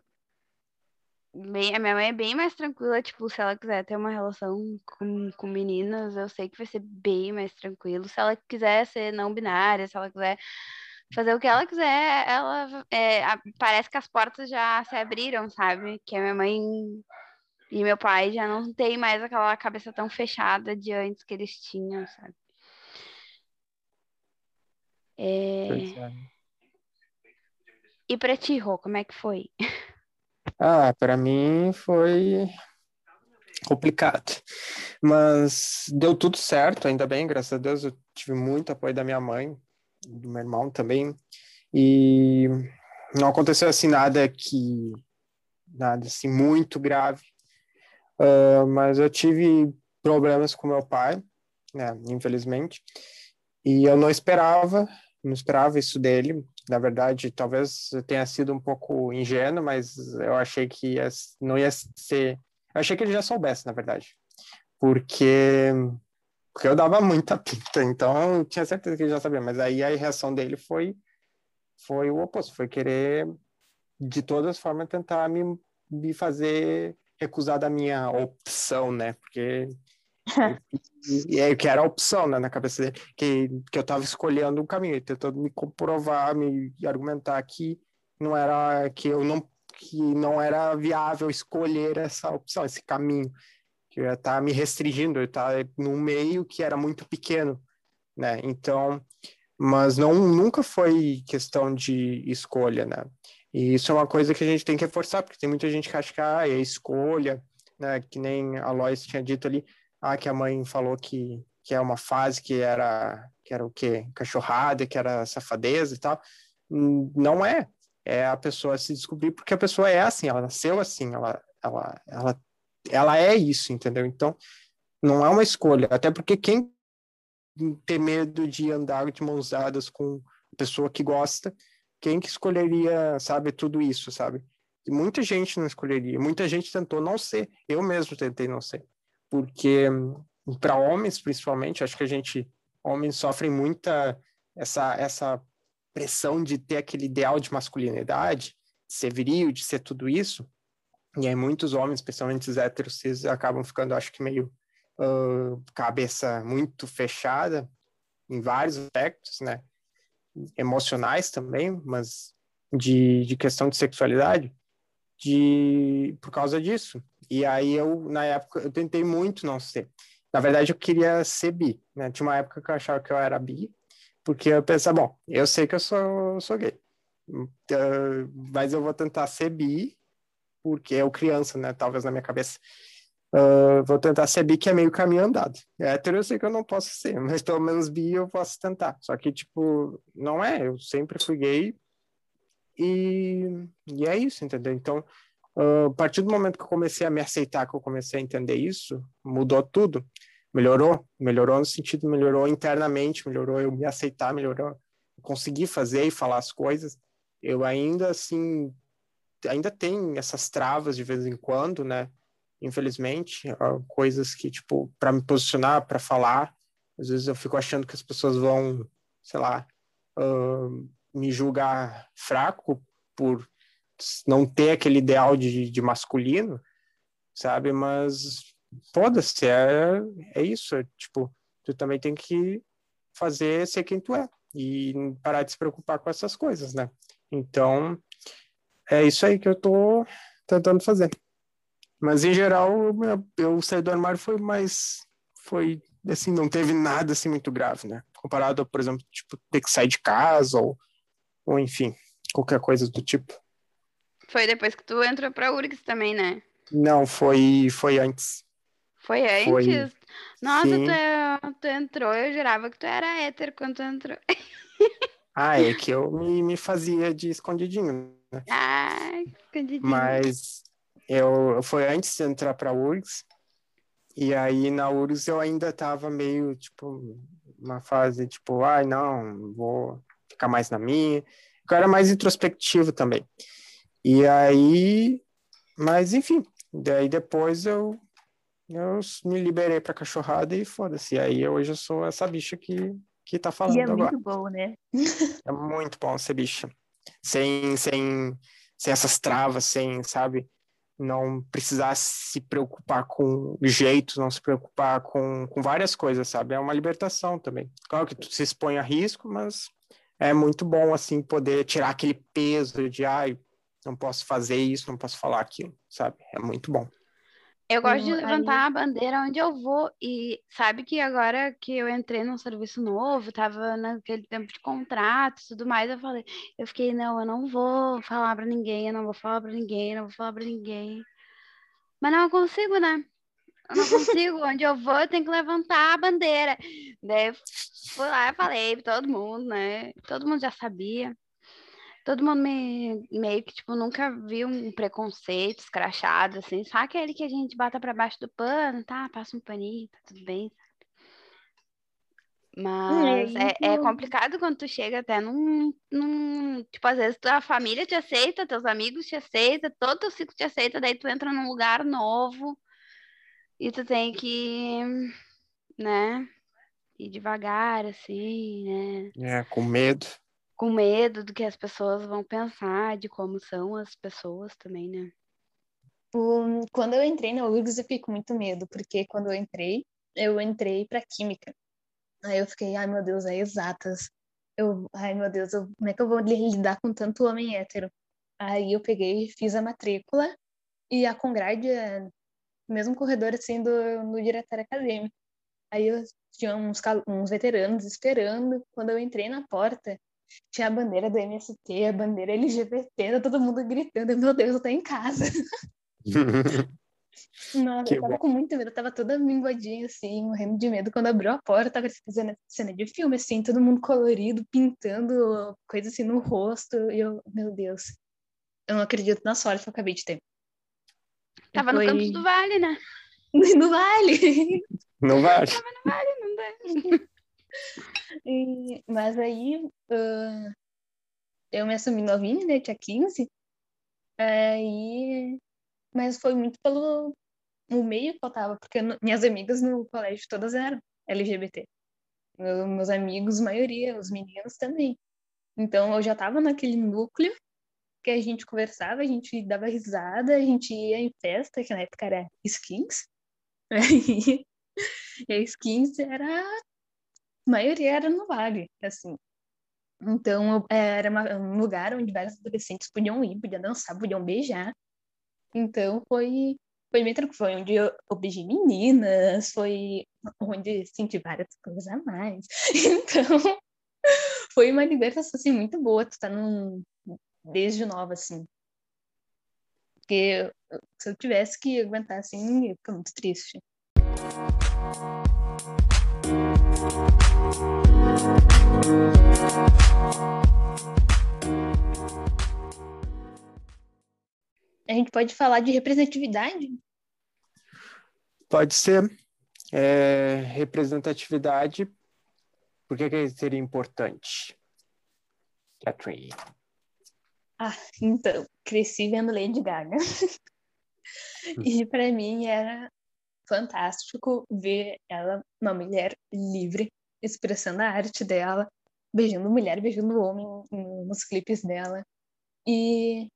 bem, a minha mãe é bem mais tranquila, tipo, se ela quiser ter uma relação com, com meninas, eu sei que vai ser bem mais tranquilo. Se ela quiser ser não binária, se ela quiser fazer o que ela quiser, ela é, parece que as portas já se abriram, sabe? Que a minha mãe e meu pai já não tem mais aquela cabeça tão fechada de antes que eles tinham, sabe? É... É. E pra ti, Rô, como é que foi? Ah, para mim foi complicado, mas deu tudo certo, ainda bem, graças a Deus, eu tive muito apoio da minha mãe, do meu irmão também, e não aconteceu assim nada que, nada assim muito grave, Ah, mas eu tive problemas com meu pai, né, infelizmente, e eu não esperava, não esperava isso dele, na verdade, talvez tenha sido um pouco ingênuo, mas eu achei que ia- não ia ser. Eu achei que ele já soubesse, na verdade. Porque, porque eu dava muita pinta, então eu tinha certeza que ele já sabia. Mas aí a reação dele foi, foi o oposto: foi querer, de todas as formas, tentar me, me fazer recusar da minha opção, né? Porque. E, que era a opção né, na cabeça dele, que, que eu estava escolhendo um caminho, tentando me comprovar, me argumentar que não era que eu não que não era viável escolher essa opção, esse caminho, que eu ia estar me restringindo, eu estar num meio que era muito pequeno, né? Então, mas não nunca foi questão de escolha, né? E isso é uma coisa que a gente tem que reforçar, porque tem muita gente que acha que ah, é escolha, né? Que nem a Lois tinha dito ali, ah, que a mãe falou que, que é uma fase que era, que era o quê? Cachorrada, que era safadeza e tal. Hum, Não é. É a pessoa se descobrir porque a pessoa é assim, ela nasceu assim, ela, ela, ela, ela é isso, entendeu? Então, não é uma escolha. Até porque quem tem medo de andar de mãos dadas com a pessoa que gosta, quem que escolheria, sabe, tudo isso, sabe? E muita gente não escolheria, muita gente tentou não ser. Eu mesmo tentei não ser porque para homens principalmente acho que a gente homens sofrem muita essa essa pressão de ter aquele ideal de masculinidade de ser viril de ser tudo isso. E aí muitos homens especialmente os héteros acabam ficando acho que meio uh, cabeça muito fechada em vários aspectos né? Emocionais também mas de, de questão de sexualidade de por causa disso e aí eu, na época, eu tentei muito não ser. Na verdade, eu queria ser bi, né? Tinha uma época que eu achava que eu era bi, porque eu pensava, bom, eu sei que eu sou, sou gay, então, mas eu vou tentar ser bi, porque eu criança, né? Talvez na minha cabeça. Uh, vou tentar ser bi, que é meio caminho andado. Hétero eu sei que eu não posso ser, mas pelo menos bi eu posso tentar. Só que, tipo, não é. Eu sempre fui gay e, e é isso, entendeu? Então, Uh, a partir do momento que eu comecei a me aceitar, que eu comecei a entender isso, mudou tudo. Melhorou, melhorou no sentido, melhorou internamente, melhorou eu me aceitar, melhorou conseguir fazer e falar as coisas. Eu ainda assim, ainda tem essas travas de vez em quando, né? Infelizmente, coisas que tipo para me posicionar, para falar, às vezes eu fico achando que as pessoas vão, sei lá, uh, me julgar fraco por não ter aquele ideal de, de masculino, sabe? Mas foda-se, é, é isso. É, tipo, tu também tem que fazer ser quem tu é e parar de se preocupar com essas coisas, né? Então, é isso aí que eu tô tentando fazer. Mas, em geral, eu, sair do armário foi mais foi, assim, não teve nada, assim, muito grave, né? Comparado, por exemplo, tipo, ter que sair de casa ou, ou enfim, qualquer coisa do tipo. Foi depois que tu entrou pra URGS também, né? Não, foi, foi antes. Foi antes? Foi. Nossa, tu, tu entrou, eu jurava que tu era hétero quando tu entrou. Ah, é que eu me, me fazia de escondidinho, né? Ai, escondidinho. Mas eu foi antes de entrar para URGS. E aí na URGS eu ainda tava meio tipo uma fase tipo, ai, não, vou ficar mais na minha. Eu era mais introspectivo também. E aí, mas enfim, daí depois eu eu me liberei pra cachorrada e foda-se. Aí hoje eu sou essa bicha que que tá falando E é agora. muito bom, né? É muito bom ser bicha. Sem, sem, sem essas travas, sem, sabe? Não precisar se preocupar com jeito, não se preocupar com, com várias coisas, sabe? É uma libertação também. Claro que tu se expõe a risco, mas é muito bom, assim, poder tirar aquele peso de, ai, não posso fazer isso, não posso falar aquilo, sabe? É muito bom. Eu gosto de levantar a bandeira onde eu vou. E sabe que agora que eu entrei num serviço novo, tava naquele tempo de contrato e tudo mais, eu falei, eu fiquei, não, eu não vou falar pra ninguém, eu não vou falar pra ninguém, eu não vou falar pra ninguém. Mas não consigo, né? Eu não consigo. Onde eu vou, eu tenho que levantar a bandeira. Daí eu fui lá e falei pra todo mundo, né? Todo mundo já sabia. Todo mundo me, meio que, tipo, nunca viu um preconceito escrachado, assim. Só aquele que a gente bota pra baixo do pano, tá? Passa um paninho, tá tudo bem, sabe? Mas é, é tu- complicado quando tu chega até num, num... Tipo, às vezes tua família te aceita, teus amigos te aceitam, todo teu ciclo te aceita, daí tu entra num lugar novo e tu tem que, né, ir devagar, assim, né? É, com medo. Com medo do que as pessoas vão pensar, de como são as pessoas também, né? Quando eu entrei na URGS, eu fiquei com muito medo, porque quando eu entrei, eu entrei para química. Aí eu fiquei, ai meu Deus, é exatas. Eu, ai meu Deus, eu- como é que eu vou li- lidar com tanto homem hétero? Aí eu peguei, fiz a matrícula e a Congrade é no mesmo corredor assim do, do diretório acadêmico. Aí eu tinha uns, uns veteranos esperando. Quando eu entrei na porta, tinha a bandeira do MST, a bandeira LGBT, tá todo mundo gritando, meu Deus, eu tô em casa. Nossa, Que eu tava bom. com muito medo, eu tava toda minguadinha, assim, morrendo de medo. Quando abriu a porta, tava fazendo cena de filme, assim, todo mundo colorido, pintando coisa assim no rosto. E eu, meu Deus, eu não acredito na sorte que eu acabei de ter. Tava no Campos do Vale, né? No Vale! Não vale. Não dá. E- mas aí, ah, eu me assumi novinha, né? Tinha 15. Aí, mas foi muito pelo o meio que eu tava, porque no- minhas amigas no colégio todas eram LGBT. Meu- meus amigos, maioria, os meninos também. Então eu já tava naquele núcleo que a gente conversava, a gente dava risada, a gente ia em festa, que na época era skins. E a skins era a maioria era no Vale, assim. Então, eu- era uma- um lugar onde vários adolescentes podiam ir, podiam dançar, podiam beijar. Então, foi, foi bem tranquilo. Foi onde eu, eu beijei meninas, foi onde senti várias coisas a mais. Então, foi uma libertação, assim, muito boa. Tu tá num... Desde nova, assim. Porque se eu tivesse que aguentar, assim, eu ia ficar muito triste. A gente pode falar de representatividade? Pode ser é, representatividade. Por que, que seria importante? Catherine. Então, cresci vendo Lady Gaga. e para mim era fantástico ver ela, uma mulher livre, expressando a arte dela, beijando mulher, beijando homem nos clipes dela. E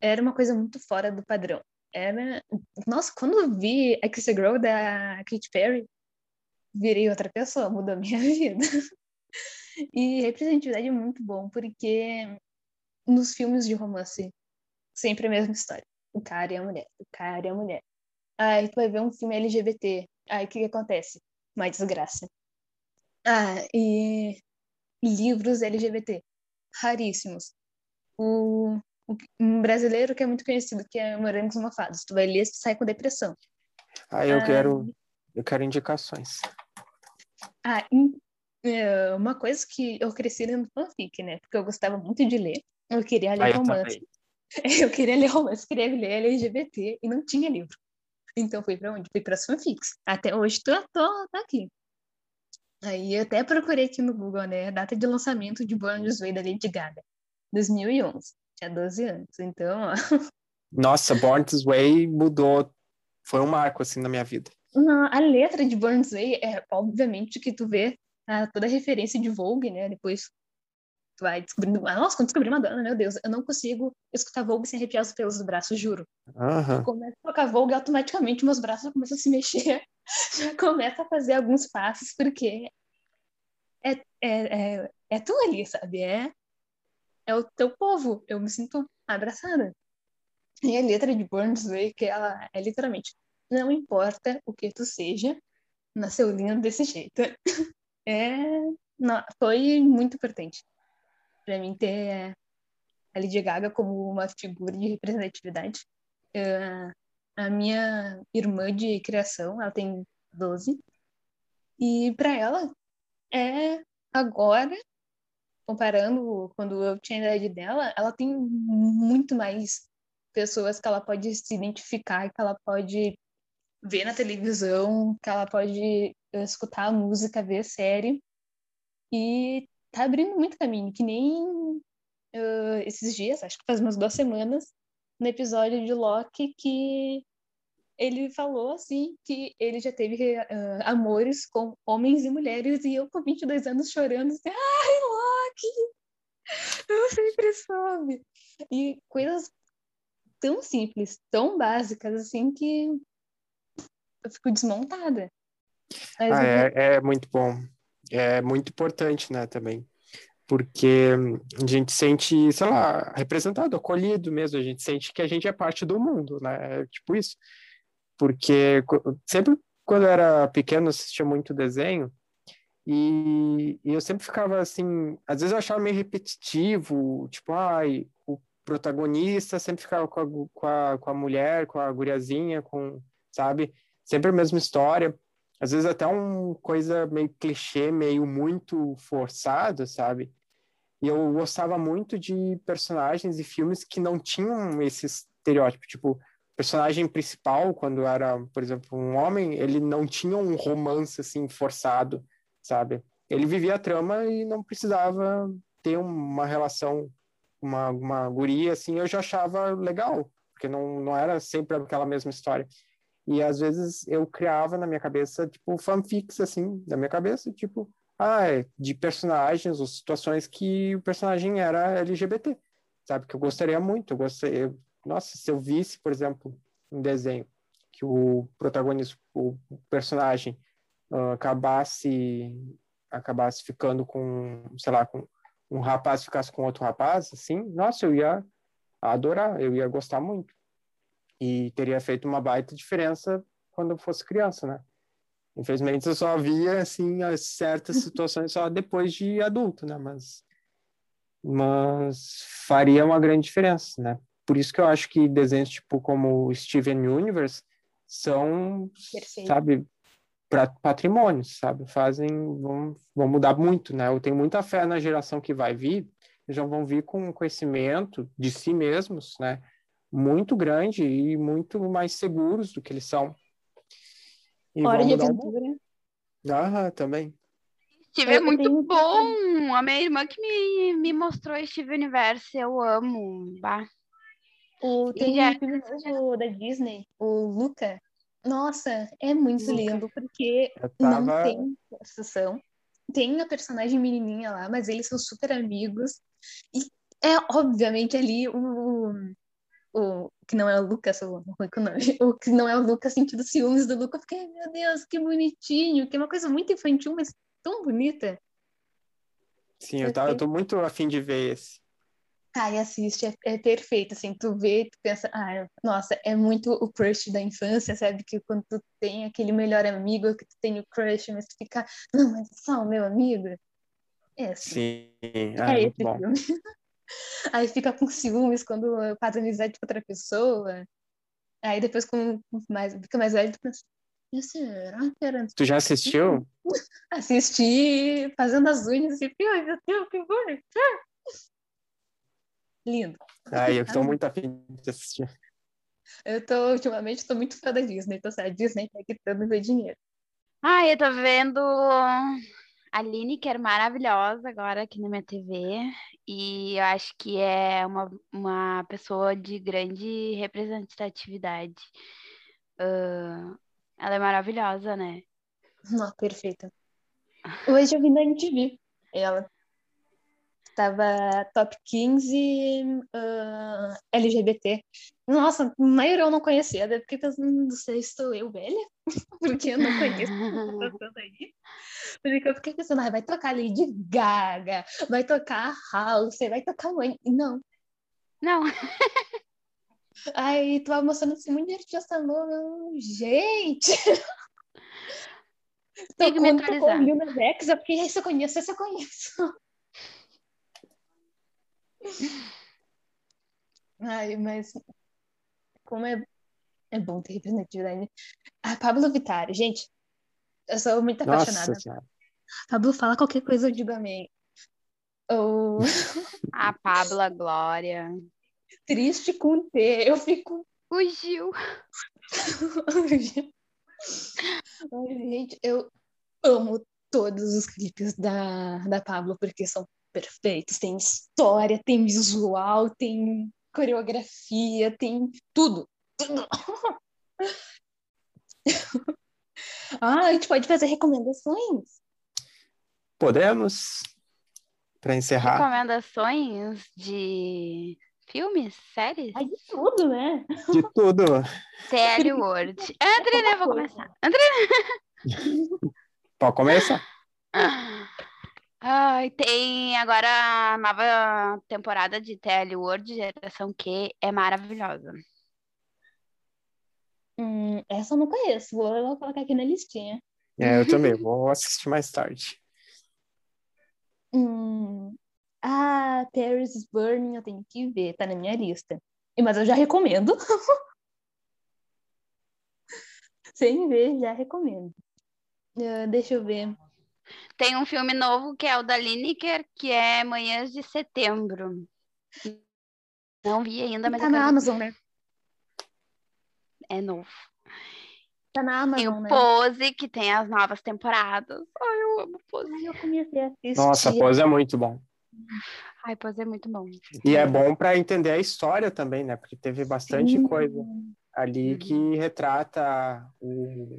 era uma coisa muito fora do padrão. Era, nossa, quando eu vi X Girl da Katy Perry, virei outra pessoa, mudou minha vida. E representatividade é muito bom, porque nos filmes de romance, sempre a mesma história. O cara e a mulher, o cara e a mulher. Aí tu vai ver um filme LGBT. Aí o que, que acontece? uma desgraça. Ah, e livros LGBT, raríssimos. O, o, um brasileiro que é muito conhecido, que é Morangos Mofados. Tu vai ler, tu sai com depressão. Ah, eu ah, quero, eu quero indicações. Ah, in, é, uma coisa que eu cresci lendo fanfic, né? Porque eu gostava muito de ler. Eu queria ler ah, romance. Eu, eu queria ler romance, queria ler LGBT e não tinha livro. Então fui para onde? Fui para as fanfics. Até hoje tô, tô, tô aqui. Aí até procurei aqui no Google, né? Data de lançamento de Born Way da Lady Gaga. 2011. Tinha 12 anos. Então, ó. Nossa, Born This Way mudou. Foi um marco, assim, na minha vida. Não, a letra de Born This Way é, obviamente, que tu vê ah, toda a referência de Vogue, né? Depois vai descobrindo. Nossa, quando descobri Madonna, meu Deus, eu não consigo escutar Vogue sem arrepiar os pelos dos braços, juro. Uhum. Começa a tocar Vogue automaticamente meus braços começam a se mexer, já começa a fazer alguns passos, porque é, é, é, é tu ali, sabe? É, é o teu povo. Eu me sinto abraçada. E a letra de Burns Way, que ela é literalmente: não importa o que tu seja, nasceu lindo desse jeito. É, não, foi muito importante para mim ter a Lady Gaga como uma figura de representatividade. Uh, a minha irmã de criação, ela tem 12, e para ela é agora, comparando quando eu tinha a idade dela, ela tem muito mais pessoas que ela pode se identificar, que ela pode ver na televisão, que ela pode escutar a música, ver série. E tá abrindo muito caminho, que nem uh, esses dias, acho que faz umas duas semanas, no episódio de Loki, que ele falou assim que ele já teve uh, amores com homens e mulheres e eu com 22 anos chorando assim, ai, Loki, eu sempre soube. E coisas tão simples, tão básicas assim que eu fico desmontada. Mas ah, é, é muito bom. É muito importante, né, também. Porque a gente sente, sei lá, representado, acolhido mesmo, a gente sente que a gente é parte do mundo, né? É tipo isso porque sempre quando eu era pequeno assistia muito desenho e, e, eu sempre ficava assim, às vezes eu achava meio repetitivo, tipo, ai, o protagonista sempre ficava com a, com a, com a mulher, com a guriazinha, com, sabe? Sempre a mesma história. Às vezes até uma coisa meio clichê, meio muito forçado, sabe? E eu gostava muito de personagens e filmes que não tinham esse estereótipo, tipo, personagem principal, quando era, por exemplo, um homem, ele não tinha um romance assim forçado, sabe? Ele vivia a trama e não precisava ter uma relação, uma, uma guria assim, eu já achava legal, porque não, não era sempre aquela mesma história. E às vezes eu criava na minha cabeça, tipo, fanfics assim, na minha cabeça, tipo, ah, é de personagens ou situações que o personagem era LGBT, sabe? Que eu gostaria muito, eu gostaria, nossa, se eu visse, por exemplo, um desenho que o protagonista, o personagem uh, acabasse acabasse ficando com, sei lá, com um rapaz ficasse com outro rapaz, assim, nossa, eu ia adorar, eu ia gostar muito. E teria feito uma baita diferença quando eu fosse criança, né? Infelizmente eu só via, assim, certas situações só depois de adulto, né? Mas, mas faria uma grande diferença, né? Por isso que eu acho que desenhos tipo como Steven Universe são, Perfeito. sabe, para patrimônios, sabe? Fazem, vão, vão mudar muito, né? Eu tenho muita fé na geração que vai vir, já vão vir com conhecimento de si mesmos, né? Muito grande e muito mais seguros do que eles são. E Hora de aventura. Ah, também. Steve é muito bom. A minha irmã que me, me mostrou Steve Universe, eu amo. Bah. O, tem um filme novo da Disney, o Luca. Nossa, é muito Luca. lindo, porque tava... não tem construção. Tem a personagem menininha lá, mas eles são super amigos. E é, obviamente, ali o, o que não é o Lucas, o, o que não é o Lucas sentindo ciúmes do Lucas, porque, meu Deus, que bonitinho, que é uma coisa muito infantil, mas tão bonita. Sim, eu, tá, eu tô muito afim de ver esse. cai, assiste, é, é, perfeito, assim, tu vê, tu pensa, ah, nossa, é muito o crush da infância, sabe, que quando tu tem aquele melhor amigo, que tu tem o crush, mas tu fica, não, mas é só o meu amigo, é assim. Sim, é, é esse bom. filme. Aí fica com ciúmes quando faz amizade com outra pessoa, aí depois, com mais, fica mais velho, tu pensa, será que era... Tu já assistiu? Assisti fazendo as unhas e, ai meu Deus, que bonito! Lindo. Ai, eu tô muito afim de assistir. Eu tô, ultimamente, tô muito fã da Disney. Assim, a Disney tá quitando meu dinheiro. Ah, eu tô vendo a Lineker maravilhosa agora aqui na minha TV. E eu acho que é uma, uma pessoa de grande representatividade. Uh, ela é maravilhosa, né? Não, perfeita. Hoje eu vi na MTV. Ela tava top 15 uh, LGBT. Nossa, a maioria eu não conhecia, daí fiquei pensando, não sei, estou eu velha? Porque eu não conheço essa aí. Porque eu fiquei pensando, ah, vai tocar Lady Gaga, vai tocar House, vai tocar mãe. Não. Não. Aí tu vai mostrando assim, muito artista novo. Gente! Tem que me atualizar. Lil Nas X, eu fiquei, esse eu conheço, esse eu conheço. Ai, mas como é, é bom ter representatividade. A Pablo Vittar, gente, eu sou muito apaixonada. Nossa. Pablo fala qualquer coisa, eu digo amém. Ou A Pablo, a Glória. triste com T, eu fico. O Gil. Ai, gente, eu amo todos os clipes da, da Pablo, porque são perfeitos. Tem história, tem visual, tem coreografia, tem tudo. Tudo. Ah, a gente pode fazer recomendações? Podemos? Para encerrar. Recomendações de filmes, séries? Ai, de tudo, né? De tudo. TL World. André, né? Vou começar. André. Pode começar? Ai, tem agora a nova temporada de TL World, geração Q, é maravilhosa. Hum, essa eu não conheço, vou, vou colocar aqui na listinha. É, eu também. Vou assistir mais tarde. Hum, ah, Paris is Burning, eu tenho que ver, tá na minha lista. E- Mas eu já recomendo. Sem ver, já recomendo. Ah, deixa eu ver. Tem um filme novo que é o da Lineker, que é Manhãs de Setembro. Não vi ainda, mas Tá na Amazon, né? é novo. Tá na Tem Amazon, o né? Pose, que tem as novas temporadas. Ai, eu amo Pose. Ai, eu comecei a assistir. Nossa, Pose é muito bom. Ai, Pose é muito bom. E é bom para entender a história também, né? Porque teve bastante Sim. coisa ali Uhum. que retrata o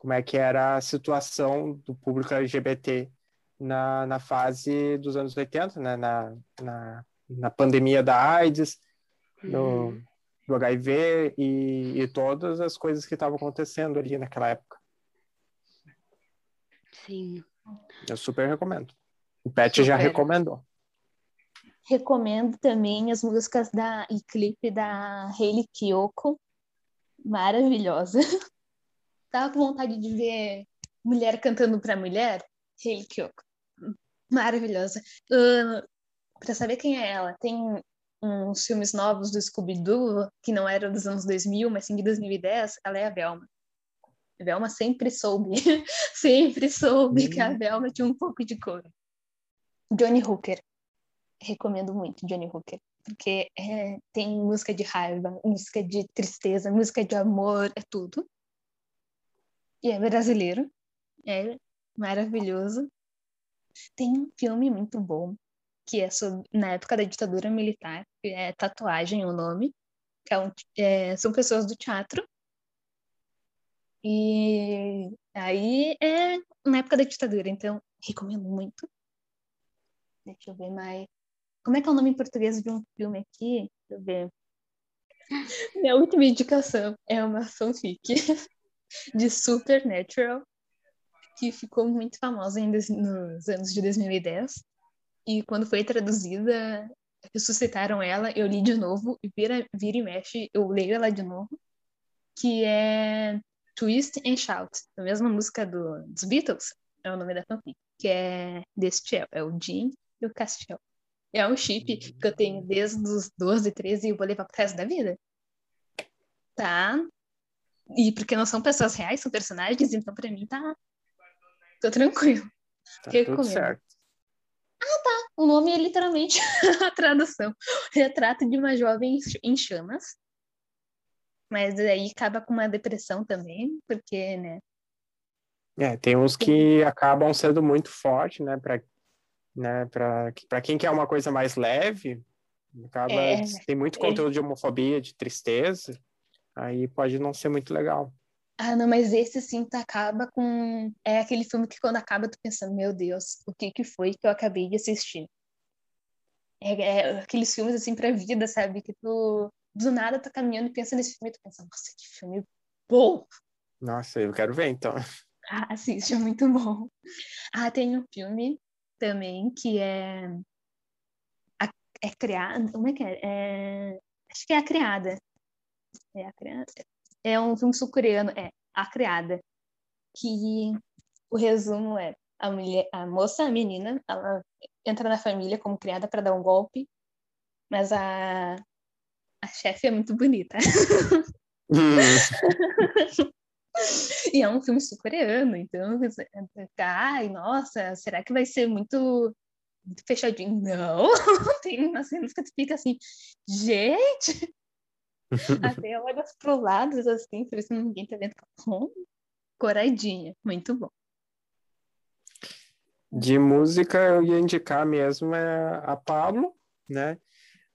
como é que era a situação do público LGBT na, na fase dos anos 80, né? Na, na, na pandemia da AIDS, no, Uhum. do HIV e, e todas as coisas que estavam acontecendo ali naquela época. Sim. Eu super recomendo. O Pet já Super. recomendou. Recomendo também as músicas da e clipe da Hayley Kiyoko. Maravilhosa. Tava com vontade de ver mulher cantando pra mulher. Hayley Kiyoko. Maravilhosa. Ah, pra saber quem é ela, tem uns filmes novos do Scooby-Doo, que não eram dos anos 2000, mas sim de 2010. Ela é a Velma. A Velma sempre soube. sempre soube que a Velma tinha um pouco de cor. Johnny Hooker recomendo muito Johnny Hooker, porque é, tem música de raiva, música de tristeza, música de amor, é tudo. E é brasileiro, é maravilhoso. Tem um filme muito bom, que é sobre, na época da ditadura militar, que é Tatuagem o nome, que é um- é, são pessoas do teatro. E aí é na época da ditadura, então recomendo muito. Deixa eu ver mais. Como é que é o nome em português de um filme aqui? Deixa eu ver. Minha última indicação é uma fanfic de Supernatural, que ficou muito famosa ainda nos anos de 2010. E quando foi traduzida, ressuscitaram ela, eu li de novo, e vira, vira e mexe, eu leio ela de novo, que é Twist and Shout, a mesma música do, dos Beatles, é o nome da fanfic, que é deste é, o Jim e o Castiel. É um chip que eu tenho desde os 12, 13 e vou levar pro resto da vida. Tá? E porque não são pessoas reais, são personagens, então pra mim tá. Tô tranquilo. Tá tudo certo. Ah, tá. O nome é literalmente a tradução. Retrato de uma jovem em chamas. Mas aí acaba com uma depressão também, porque, né? É, tem uns que acabam sendo muito fortes, né? Pra, né? Pra, pra quem quer uma coisa mais leve, acaba, é, tem muito é. conteúdo é. de homofobia, de tristeza, aí pode não ser muito legal. Ah, não, mas esse sim tu acaba com. É aquele filme que quando acaba tu pensando, meu Deus, o que que foi que eu acabei de assistir? É, é aqueles filmes assim pra vida, sabe? Que tu do nada tá caminhando e pensa nesse filme e tu pensa, nossa, que filme bom! Nossa, eu quero ver então. Ah, assiste, é muito bom. Ah, tem um filme também que é. É criada. Como é que é? é... Acho que é a criada. É a criada. É um filme sul-coreano, é A Criada. Que o resumo é a mulher, a moça, a menina, ela entra na família como criada para dar um golpe, mas a, a chefe é muito bonita. Hum. e é um filme sul-coreano, então, ai, nossa, será que vai ser muito, muito fechadinho? Não, tem umas cenas que tu fica assim, gente, até olha pro lado, assim, por isso ninguém tá vendo. Hum, coradinha, muito bom. De música, eu ia indicar mesmo é a Pablo, né?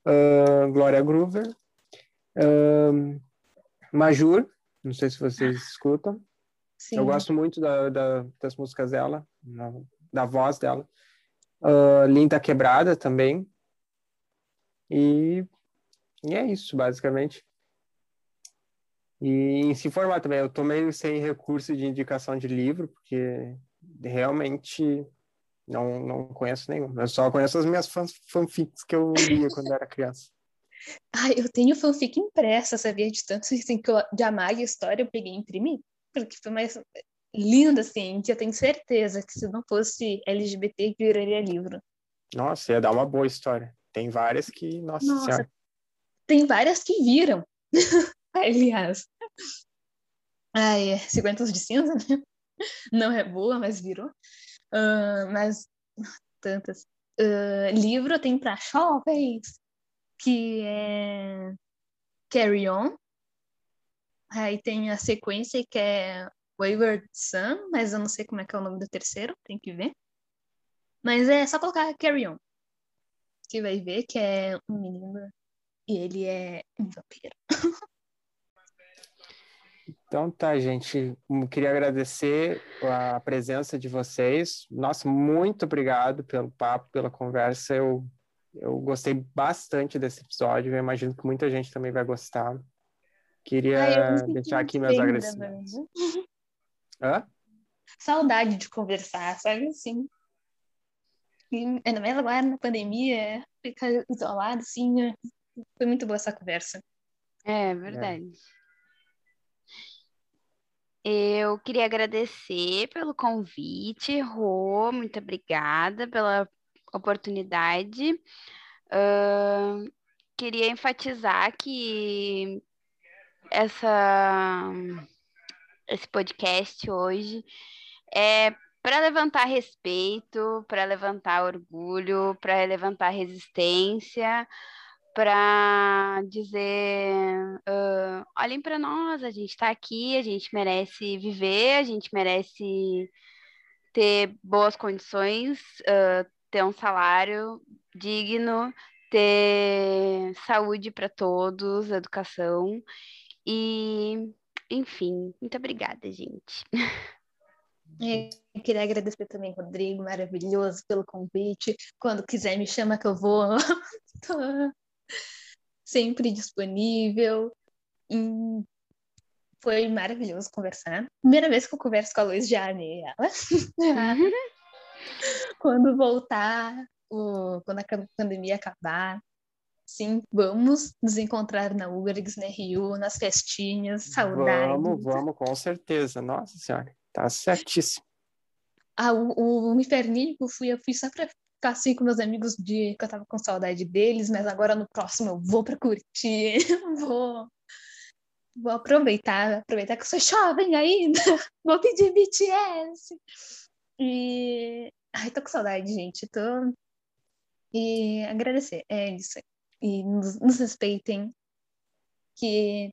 Uh, Glória Groover, uh, Majur, não sei se vocês escutam. Sim. Eu gosto muito da, da, das músicas dela, da voz dela. Uh, Linda Quebrada também. E, e é isso, basicamente. E se informar também, eu tô meio sem recurso de indicação de livro, porque realmente não, não conheço nenhum. Eu só conheço as minhas fanfics que eu lia quando era criança. Ai, eu tenho fanfic impressa, sabia? De tanto assim, que eu, de amar a história, eu peguei e imprimi. Porque foi mais linda, assim, que eu tenho certeza que se não fosse LGBT, viraria livro. Nossa, ia dar uma boa história. Tem várias que, nossa, nossa senhora. Tem várias que viram, aliás. Ai, é 50 tons de cinza, né? Não é boa, mas virou. Uh, mas tantas. Uh, livro tem para jovens, que é Carry On. Aí tem a sequência que é Wayward Sun, mas eu não sei como é que é o nome do terceiro, tem que ver. Mas é só colocar Carry On. Que vai ver que é um menino e ele é um vampiro. Então tá, gente. Queria agradecer a presença de vocês. Nossa, muito obrigado pelo papo, pela conversa. Eu eu gostei bastante desse episódio, eu imagino que muita gente também vai gostar. Queria Ai, deixar aqui meus agradecimentos. Hã? Saudade de conversar, sabe assim? E, ainda mais agora na pandemia, ficar isolado, assim, né? Foi muito boa essa conversa. É verdade. É. Eu queria agradecer pelo convite, Rô, muito obrigada pela oportunidade. Uh, queria enfatizar que essa, esse podcast hoje é para levantar respeito, para levantar orgulho, para levantar resistência, para dizer: uh, olhem para nós, a gente está aqui, a gente merece viver, a gente merece ter boas condições, uh, ter um salário digno, ter saúde para todos, educação e, enfim, muito obrigada, gente. Eu queria agradecer também, Rodrigo, maravilhoso, pelo convite. Quando quiser, me chama que eu vou. Sempre disponível. E foi maravilhoso conversar. Primeira vez que eu converso com a Luiz, já amei ela. quando voltar, o, quando a pandemia acabar, sim, vamos nos encontrar na URGS, na Rio, nas festinhas, saudades. Vamos, vamos, com certeza. Nossa senhora, tá certíssimo. Ah, o, o Inferninho eu fui, eu fui só pra assim com meus amigos de que eu tava com saudade deles, mas agora no próximo eu vou pra curtir, vou, vou aproveitar, aproveitar que eu sou jovem ainda, vou pedir BTS. E ai, tô com saudade, gente, tô e agradecer, é isso. E nos, nos respeitem, que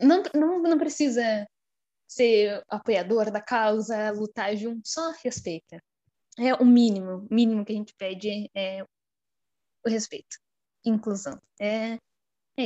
não, não, não precisa ser apoiador da causa, lutar junto, só respeita. É o mínimo, mínimo que a gente pede é o respeito, inclusão. É